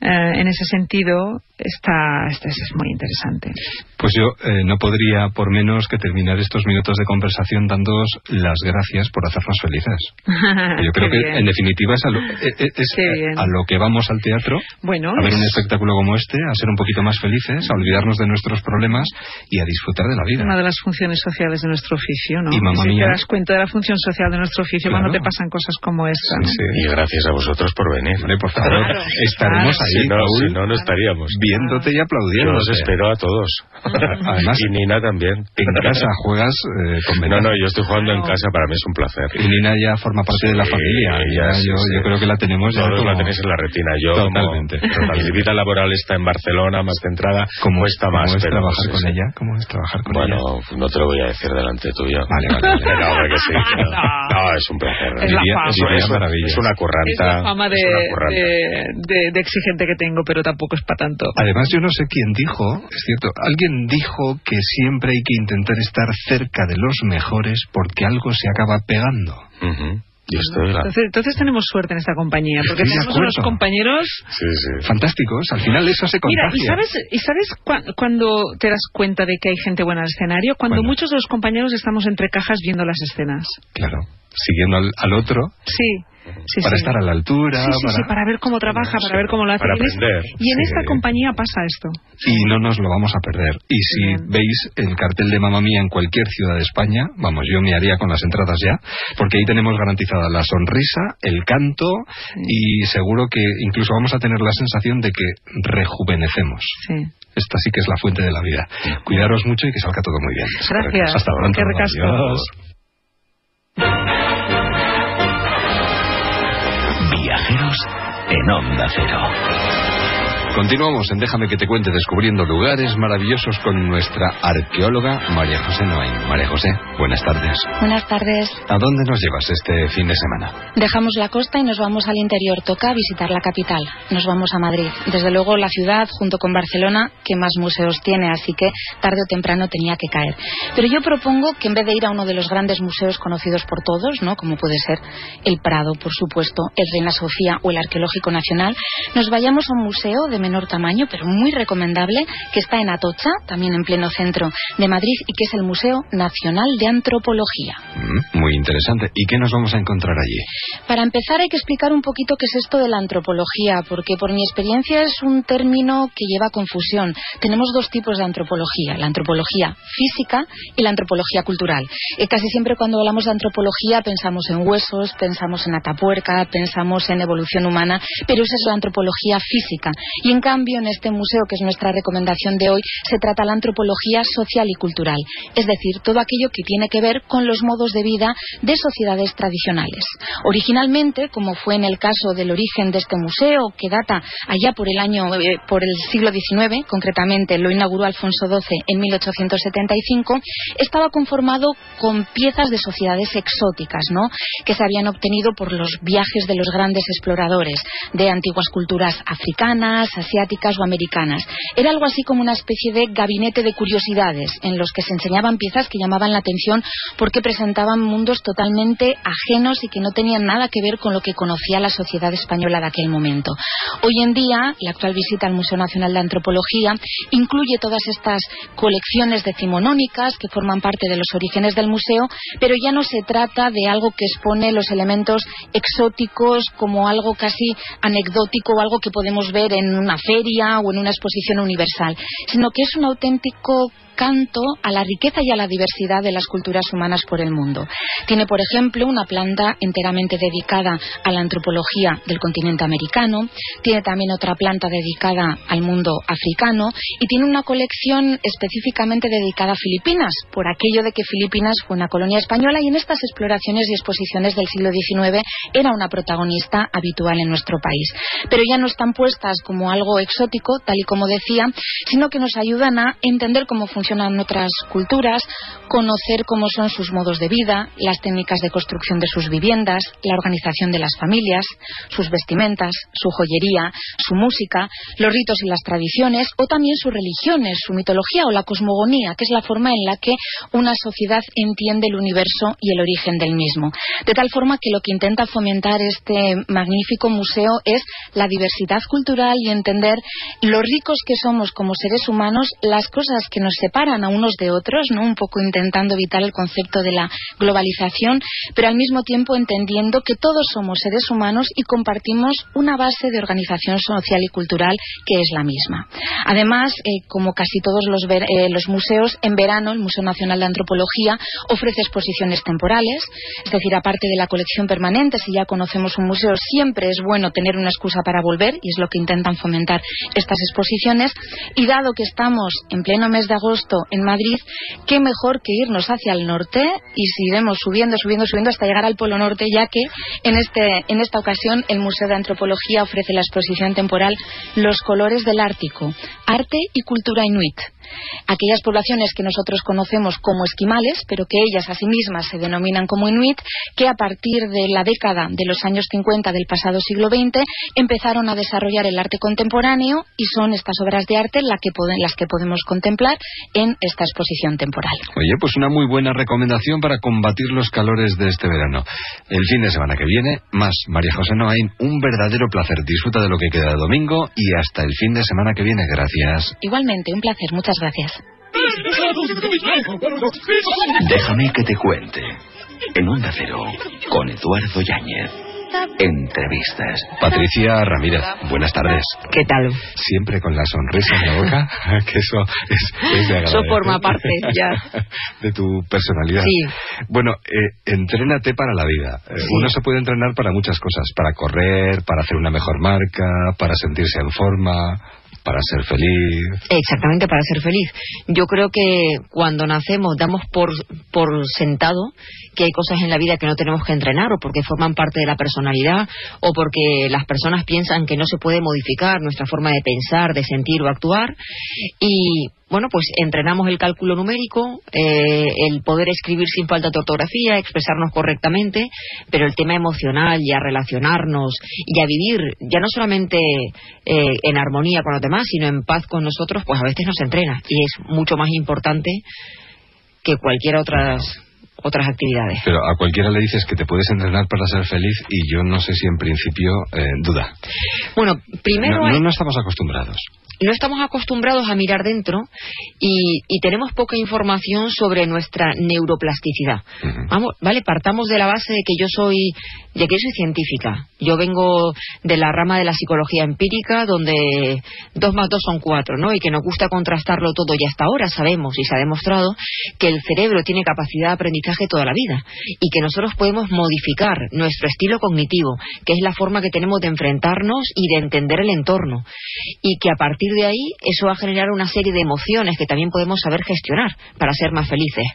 eh, en ese sentido está, está, es muy interesante. Pues yo eh, no podría por menos que terminar estos minutos de conversación dándoos las gracias por hacernos felices. Yo creo que bien. en definitiva es, a lo, eh, eh, es a lo que vamos al teatro, Bueno, a ver un es espectáculo como este, a ser un poquito más felices, a olvidarnos de nuestros problemas y a disfrutar de la vida. una de las funciones sociales de nuestro oficio, ¿no? Y, mamma si mía. te das cuenta de la función social de nuestro oficio Claro. cuando te pasan cosas como esta. ¿no? Sí, Y gracias a vosotros por venir. Por favor, Claro, estaremos claro. ahí, Si no, Paul, si no, no estaríamos. viéndote y Yo aplaudiendo. os espero a todos. Además, y Nina también. en casa juegas eh, con No, no, yo estoy jugando en casa, para mí es un placer. Y Nina ya forma parte de la familia. Ya, sí, yo, sí. yo creo que la tenemos ya Todos como, la tenéis en la retina. Yo, Totalmente. como mi vida laboral está en Barcelona, más centrada, ¿Cómo cuesta cómo más. es pero trabajar con sí. ella? ¿Cómo es trabajar con Bueno, ella? no te lo voy a decir delante tuyo. Vale, vale, vale. No, sí. no. Es un placer. Es la fama. es, es- es una Es curranta. la fama de, es una curranta. de- de- de exigente que tengo, pero tampoco es para tanto. Además, yo no sé quién dijo, es cierto, alguien dijo que siempre hay que intentar estar cerca de los mejores porque algo se acaba pegando. Y estoy. Entonces, entonces tenemos suerte en esta compañía, porque de tenemos unos compañeros Sí, sí. Fantásticos, al final eso se Mira, contagia. ¿y sabes, ¿y sabes cua- cuando te das cuenta de que hay gente buena al escenario? Cuando ¿Cuándo? muchos de los compañeros estamos entre cajas viendo las escenas. Claro, siguiendo al, al otro Sí, sí, para sí. estar a la altura, Sí, para... ver cómo trabaja, para ver cómo lo hace. Para Y en esta- aprender. Y en Sí. esta compañía pasa esto. y no nos lo vamos a perder. Y si Bien. veis el cartel de Mamma Mía en cualquier ciudad de España, vamos, yo me haría con las entradas ya, porque ahí tenemos garantizada la sonrisa, el canto y seguro que incluso vamos a tener la sensación de que rejuvenecemos. Esta sí que es la fuente de la vida. Cuidaros mucho y que salga todo muy bien. Gracias. Hasta pronto. En Onda Cero. Continuamos en Déjame que te cuente descubriendo lugares maravillosos con nuestra arqueóloga María José Noain. María José, buenas tardes. Buenas tardes. ¿A dónde nos llevas este fin de semana? Dejamos la costa y nos vamos al interior. Toca visitar la capital. Nos vamos a Madrid. Desde luego la ciudad, junto con Barcelona, que más museos tiene, así que tarde o temprano tenía que caer. Pero yo propongo que en vez de ir a uno de los grandes museos conocidos por todos, ¿no? como puede ser el Prado, por supuesto, el Reina Sofía o el Arqueológico Nacional, nos vayamos a un museo de menor tamaño, pero muy recomendable, que está en Atocha, también en pleno centro de Madrid, y que es el Museo Nacional de Antropología. Mm, muy interesante. ¿Y qué nos vamos a encontrar allí? Para empezar hay que explicar un poquito qué es esto de la antropología, porque por mi experiencia es un término que lleva confusión. Tenemos dos tipos de antropología, la antropología física y la antropología cultural. Eh, casi siempre cuando hablamos de antropología pensamos en huesos, pensamos en Atapuerca, pensamos en evolución humana, pero esa es la antropología física. Y en cambio en este museo, que es nuestra recomendación de hoy, se trata la antropología social y cultural, es decir, todo aquello que tiene que ver con los modos de vida de sociedades tradicionales. Originalmente, como fue en el caso del origen de este museo, que data allá por el año, eh, por el siglo XIX, concretamente lo inauguró Alfonso XII en 1875, estaba conformado con piezas de sociedades exóticas, ¿no? Que se habían obtenido por los viajes de los grandes exploradores de antiguas culturas africanas, asiáticas o americanas. Era algo así como una especie de gabinete de curiosidades en los que se enseñaban piezas que llamaban la atención porque presentaban mundos totalmente ajenos y que no tenían nada que ver con lo que conocía la sociedad española de aquel momento. Hoy en día, la actual visita al Museo Nacional de Antropología incluye todas estas colecciones decimonónicas que forman parte de los orígenes del museo, pero ya no se trata de algo que expone los elementos exóticos como algo casi anecdótico o algo que podemos ver en una feria o en una exposición universal, sino que es un auténtico canto a la riqueza y a la diversidad de las culturas humanas por el mundo. Tiene, por ejemplo, una planta enteramente dedicada a la antropología del continente americano, tiene también otra planta dedicada al mundo africano y tiene una colección específicamente dedicada a Filipinas, por aquello de que Filipinas fue una colonia española y en estas exploraciones y exposiciones del siglo XIX era una protagonista habitual en nuestro país. Pero ya no están puestas como algo exótico, tal y como decía, sino que nos ayudan a entender cómo funcionan otras culturas, conocer cómo son sus modos de vida, las técnicas de construcción de sus viviendas, la organización de las familias, sus vestimentas, su joyería, su música, los ritos y las tradiciones, o también sus religiones, su mitología o la cosmogonía, que es la forma en la que una sociedad entiende el universo y el origen del mismo. De tal forma que lo que intenta fomentar este magnífico museo es la diversidad cultural y entender lo ricos que somos como seres humanos, las cosas que nos separan separan a unos de otros, ¿no? Un poco intentando evitar el concepto de la globalización, pero al mismo tiempo entendiendo que todos somos seres humanos y compartimos una base de organización social y cultural que es la misma. Además, eh, como casi todos los, eh, los museos, en verano el Museo Nacional de Antropología ofrece exposiciones temporales, es decir, aparte de la colección permanente, si ya conocemos un museo, siempre es bueno tener una excusa para volver y es lo que intentan fomentar estas exposiciones. Y dado que estamos en pleno mes de agosto en Madrid, qué mejor que irnos hacia el norte y si iremos subiendo, subiendo, subiendo hasta llegar al Polo Norte, ya que en, este, en esta ocasión el Museo de Antropología ofrece la exposición temporal Los colores del Ártico, arte y cultura inuit aquellas poblaciones que nosotros conocemos como esquimales, pero que ellas a sí mismas se denominan como inuit, que a partir de la década de los años 50 del pasado siglo XX empezaron a desarrollar el arte contemporáneo y son estas obras de arte las que, las que podemos contemplar en esta exposición temporal. Oye, pues una muy buena recomendación para combatir los calores de este verano. El fin de semana que viene, más María José Noain, un verdadero placer. Disfruta de lo que queda de domingo y hasta el fin de semana que viene. Gracias. Igualmente, un placer. Muchas gracias. Déjame que te cuente. En Onda Cero, con Eduardo Yáñez. Entrevistas. Patricia Ramírez, buenas tardes. ¿Qué tal? Siempre con la sonrisa en la boca, que eso es, de Eso forma parte ya. de tu personalidad. Sí. Bueno, eh, entrénate para la vida. Eh, uno se puede entrenar para muchas cosas, para correr, para hacer una mejor marca, para sentirse en forma, para ser feliz. Exactamente, para ser feliz. Yo creo que cuando nacemos damos por, por sentado que hay cosas en la vida que no tenemos que entrenar o porque forman parte de la personalidad o porque las personas piensan que no se puede modificar nuestra forma de pensar, de sentir o actuar. Y bueno, pues entrenamos el cálculo numérico, eh, el poder escribir sin falta de ortografía, expresarnos correctamente, pero el tema emocional y a relacionarnos y a vivir ya no solamente eh, en armonía con los demás, sino en paz con nosotros, pues a veces nos entrena y es mucho más importante que cualquier otras otras actividades. Pero a cualquiera le dices que te puedes entrenar para ser feliz y yo no sé si en principio eh, duda. Bueno, primero... no, no estamos acostumbrados no estamos acostumbrados a mirar dentro y, tenemos poca información sobre nuestra neuroplasticidad. Vamos, vale, partamos de la base de que yo soy, de que soy científica. Yo vengo de la rama de la psicología empírica, donde dos más dos son cuatro, ¿no? Y que nos gusta contrastarlo todo. Y hasta ahora sabemos y se ha demostrado que el cerebro tiene capacidad de aprendizaje toda la vida y que nosotros podemos modificar nuestro estilo cognitivo, que es la forma que tenemos de enfrentarnos y de entender el entorno, y que a partir de ahí eso va a generar una serie de emociones que también podemos saber gestionar para ser más felices.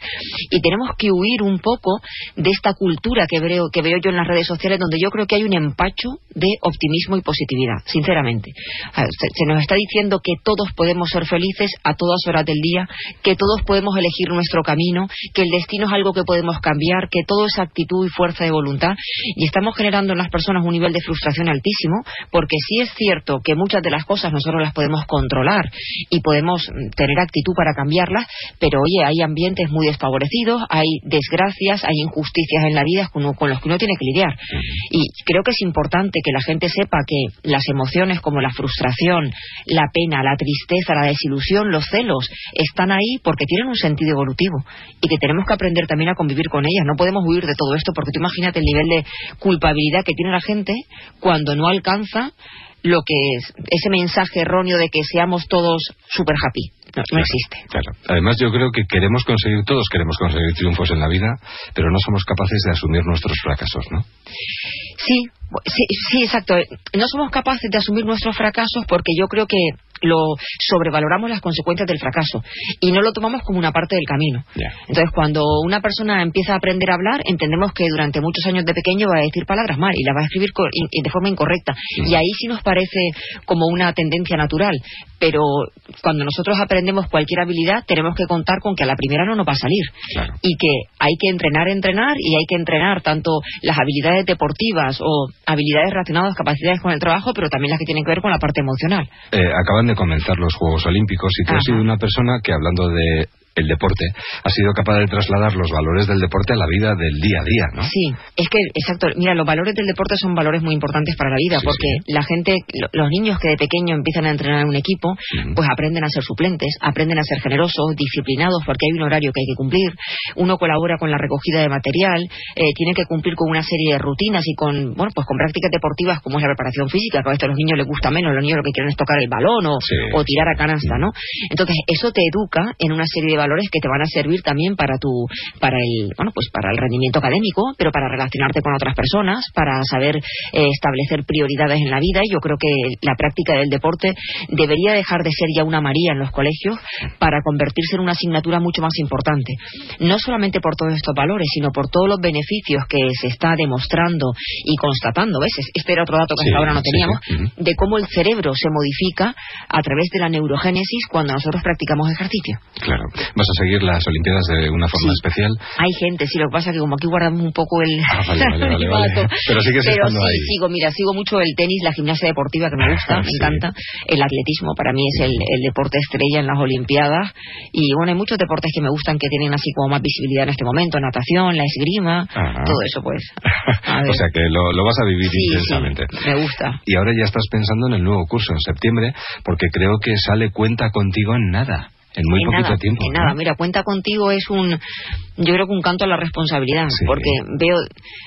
Y tenemos que huir un poco de esta cultura que veo, que veo yo en las redes sociales donde yo creo que hay un empacho de optimismo y positividad, sinceramente. Se nos está diciendo que todos podemos ser felices a todas horas del día, que todos podemos elegir nuestro camino, que el destino es algo que podemos cambiar, que todo es actitud y fuerza de voluntad y estamos generando en las personas un nivel de frustración altísimo porque sí es cierto que muchas de las cosas nosotros las podemos controlar y podemos tener actitud para cambiarlas, pero oye, hay ambientes muy desfavorecidos, hay desgracias, hay injusticias en la vida con, los que uno tiene que lidiar. Y creo que es importante que la gente sepa que las emociones como la frustración, la pena, la tristeza, la desilusión, los celos, están ahí porque tienen un sentido evolutivo y que tenemos que aprender también a convivir con ellas. No podemos huir de todo esto porque tú imagínate el nivel de culpabilidad que tiene la gente cuando no alcanza lo que es ese mensaje erróneo de que seamos todos super happy. No, existe. Claro. Además, yo creo que queremos conseguir, todos queremos conseguir triunfos en la vida, pero no somos capaces de asumir nuestros fracasos, ¿no? Sí, sí, sí, exacto. No somos capaces de asumir nuestros fracasos porque yo creo que lo sobrevaloramos las consecuencias del fracaso y no lo tomamos como una parte del camino. Entonces, cuando una persona empieza a aprender a hablar, entendemos que durante muchos años de pequeño va a decir palabras mal y las va a escribir de forma incorrecta. Y ahí sí nos parece como una tendencia natural. Pero cuando nosotros aprendemos cualquier habilidad, tenemos que contar con que a la primera no nos va a salir. Y que hay que entrenar, entrenar y hay que entrenar tanto las habilidades deportivas o habilidades relacionadas, capacidades con el trabajo, pero también las que tienen que ver con la parte emocional. Eh, acaban de comenzar los Juegos Olímpicos y tú has sido una persona que hablando de el deporte, ha sido capaz de trasladar los valores del deporte a la vida del día a día, ¿no? Sí, es que, exacto, mira, los valores del deporte son valores muy importantes para la vida, porque la gente, los niños que de pequeño empiezan a entrenar en un equipo, pues aprenden a ser suplentes, aprenden a ser generosos, disciplinados, porque hay un horario que hay que cumplir, uno colabora con la recogida de material, eh, tiene que cumplir con una serie de rutinas y con, bueno, pues con prácticas deportivas como es la preparación física, que a veces a los niños les gusta menos, los niños lo que quieren es tocar el balón o, o tirar a canasta, ¿no? Entonces, eso te educa en una serie de valores que te van a servir también para tu, para el, bueno, pues para el rendimiento académico, pero para relacionarte con otras personas, para saber eh, establecer prioridades en la vida. Y yo creo que la práctica del deporte debería dejar de ser ya una María en los colegios para convertirse en una asignatura mucho más importante. No solamente por todos estos valores, sino por todos los beneficios que se está demostrando y constatando. ¿Ves? Este era otro dato que hasta ahora no teníamos, de cómo el cerebro se modifica a través de la neurogénesis cuando nosotros practicamos ejercicio. Claro. ¿Vas a seguir las Olimpiadas de una forma especial? Hay gente, sí, lo que pasa es que como aquí guardamos un poco el... Ah, Pero sigues Pero estando sí, ahí. sigo, mira, sigo mucho el tenis, la gimnasia deportiva que me gusta, me encanta. El atletismo para mí es el, el deporte estrella en las Olimpiadas. Y bueno, hay muchos deportes que me gustan que tienen así como más visibilidad en este momento, natación, la esgrima, Ajá. todo eso pues. O sea que lo, lo vas a vivir Sí, sí, intensamente. me gusta. Y ahora ya estás pensando en el nuevo curso en septiembre, porque creo que sale cuenta contigo en nada, en muy en poquito nada, tiempo. en ¿no? nada, mira, cuenta contigo es un, yo creo que un canto a la responsabilidad, porque veo,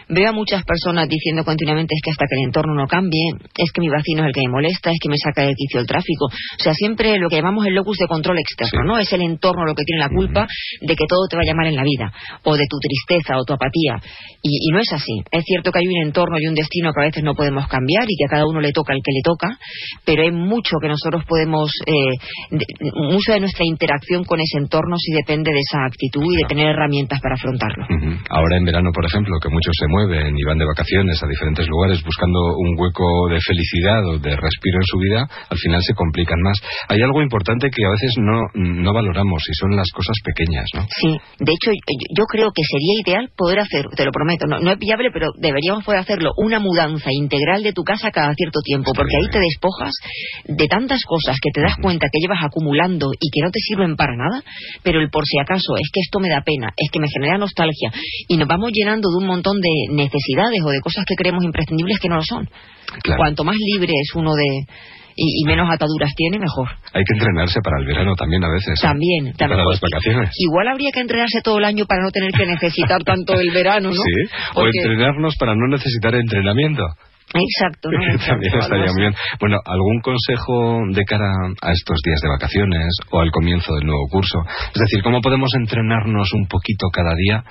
veo a muchas personas diciendo continuamente es que hasta que el entorno no cambie, es que mi vecino es el que me molesta, es que me saca de quicio el tráfico. O sea, siempre lo que llamamos el locus de control externo, ¿no? Es el entorno lo que tiene la culpa de que todo te vaya mal en la vida, o de tu tristeza o tu apatía. Y, y no es así. Es cierto que hay un entorno y un destino que a veces no podemos cambiar y que a cada uno le toca el que le toca, pero hay mucho que nosotros podemos, eh, de- mucho de nuestra interacción con ese entorno sí depende de esa actitud y de tener herramientas para afrontarlo. Ahora en verano, por ejemplo, que muchos se mueven y van de vacaciones a diferentes lugares buscando un hueco de felicidad o de respiro en su vida, al final se complican más. Hay algo importante que a veces no, no valoramos y son las cosas pequeñas, ¿no? Sí, de hecho yo, yo creo que sería ideal poder hacer, te lo prometo, no, no es viable, pero deberíamos poder hacerlo, una mudanza integral de tu casa cada cierto tiempo, porque ahí te despojas de tantas cosas que te das cuenta que llevas acumulando y que no te sirven para nada, pero el por si acaso es que esto me da pena, es que me genera nostalgia y nos vamos llenando de un montón de necesidades o de cosas que creemos imprescindibles que no lo son. Cuanto más libre es uno de y, y menos ataduras tiene, mejor. Hay que entrenarse para el verano también a veces. ¿eh? También, también. Para las vacaciones. Igual habría que entrenarse todo el año para no tener que necesitar tanto el verano, ¿no? Sí, o Porque- entrenarnos para no necesitar entrenamiento. Exacto, ¿no? También estaría muy bien. Bueno, ¿algún consejo de cara a estos días de vacaciones o al comienzo del nuevo curso? Es decir, ¿cómo podemos entrenarnos un poquito cada día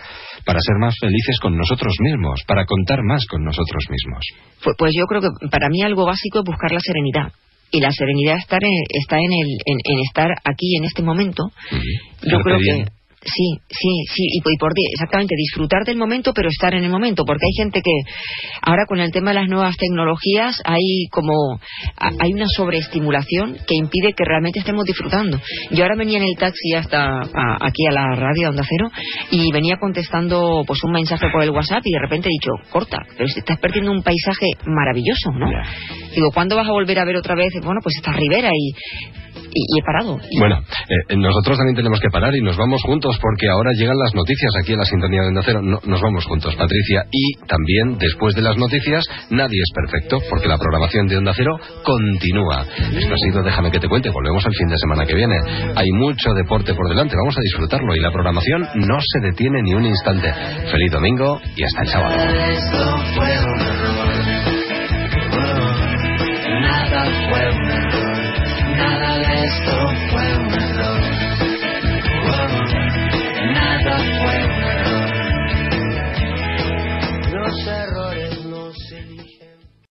para ser más felices con nosotros mismos, para contar más con nosotros mismos? Pues, pues yo creo que para mí algo básico es buscar la serenidad. Y la serenidad estar en- está en, el, en, en estar aquí en este momento. Yo creo bien. que sí, sí, sí, y, por- y por di- exactamente disfrutar del momento, pero estar en el momento, porque hay gente que ahora con el tema de las nuevas tecnologías hay como a- hay una sobreestimulación que impide que realmente estemos disfrutando. Yo ahora venía en el taxi hasta a- aquí a la radio Onda Cero y venía contestando pues un mensaje por el WhatsApp y de repente he dicho, corta, pero estás perdiendo un paisaje maravilloso, ¿no? Digo, ¿cuándo vas a volver a ver otra vez? Bueno, pues esta ribera y, y, y he parado. Bueno, eh, nosotros también tenemos que parar y nos vamos juntos porque ahora llegan las noticias aquí en la sintonía de Onda Cero. No- nos vamos juntos, Patricia. Y también, después de las noticias, nadie es perfecto porque la programación de Onda Cero continúa. Esto ha sido Déjame que te cuente. Volvemos el fin de semana que viene. Hay mucho deporte por delante. Vamos a disfrutarlo y la programación no se detiene ni un instante. Feliz domingo y hasta el sábado. Esto fue un error. Nada fue un error.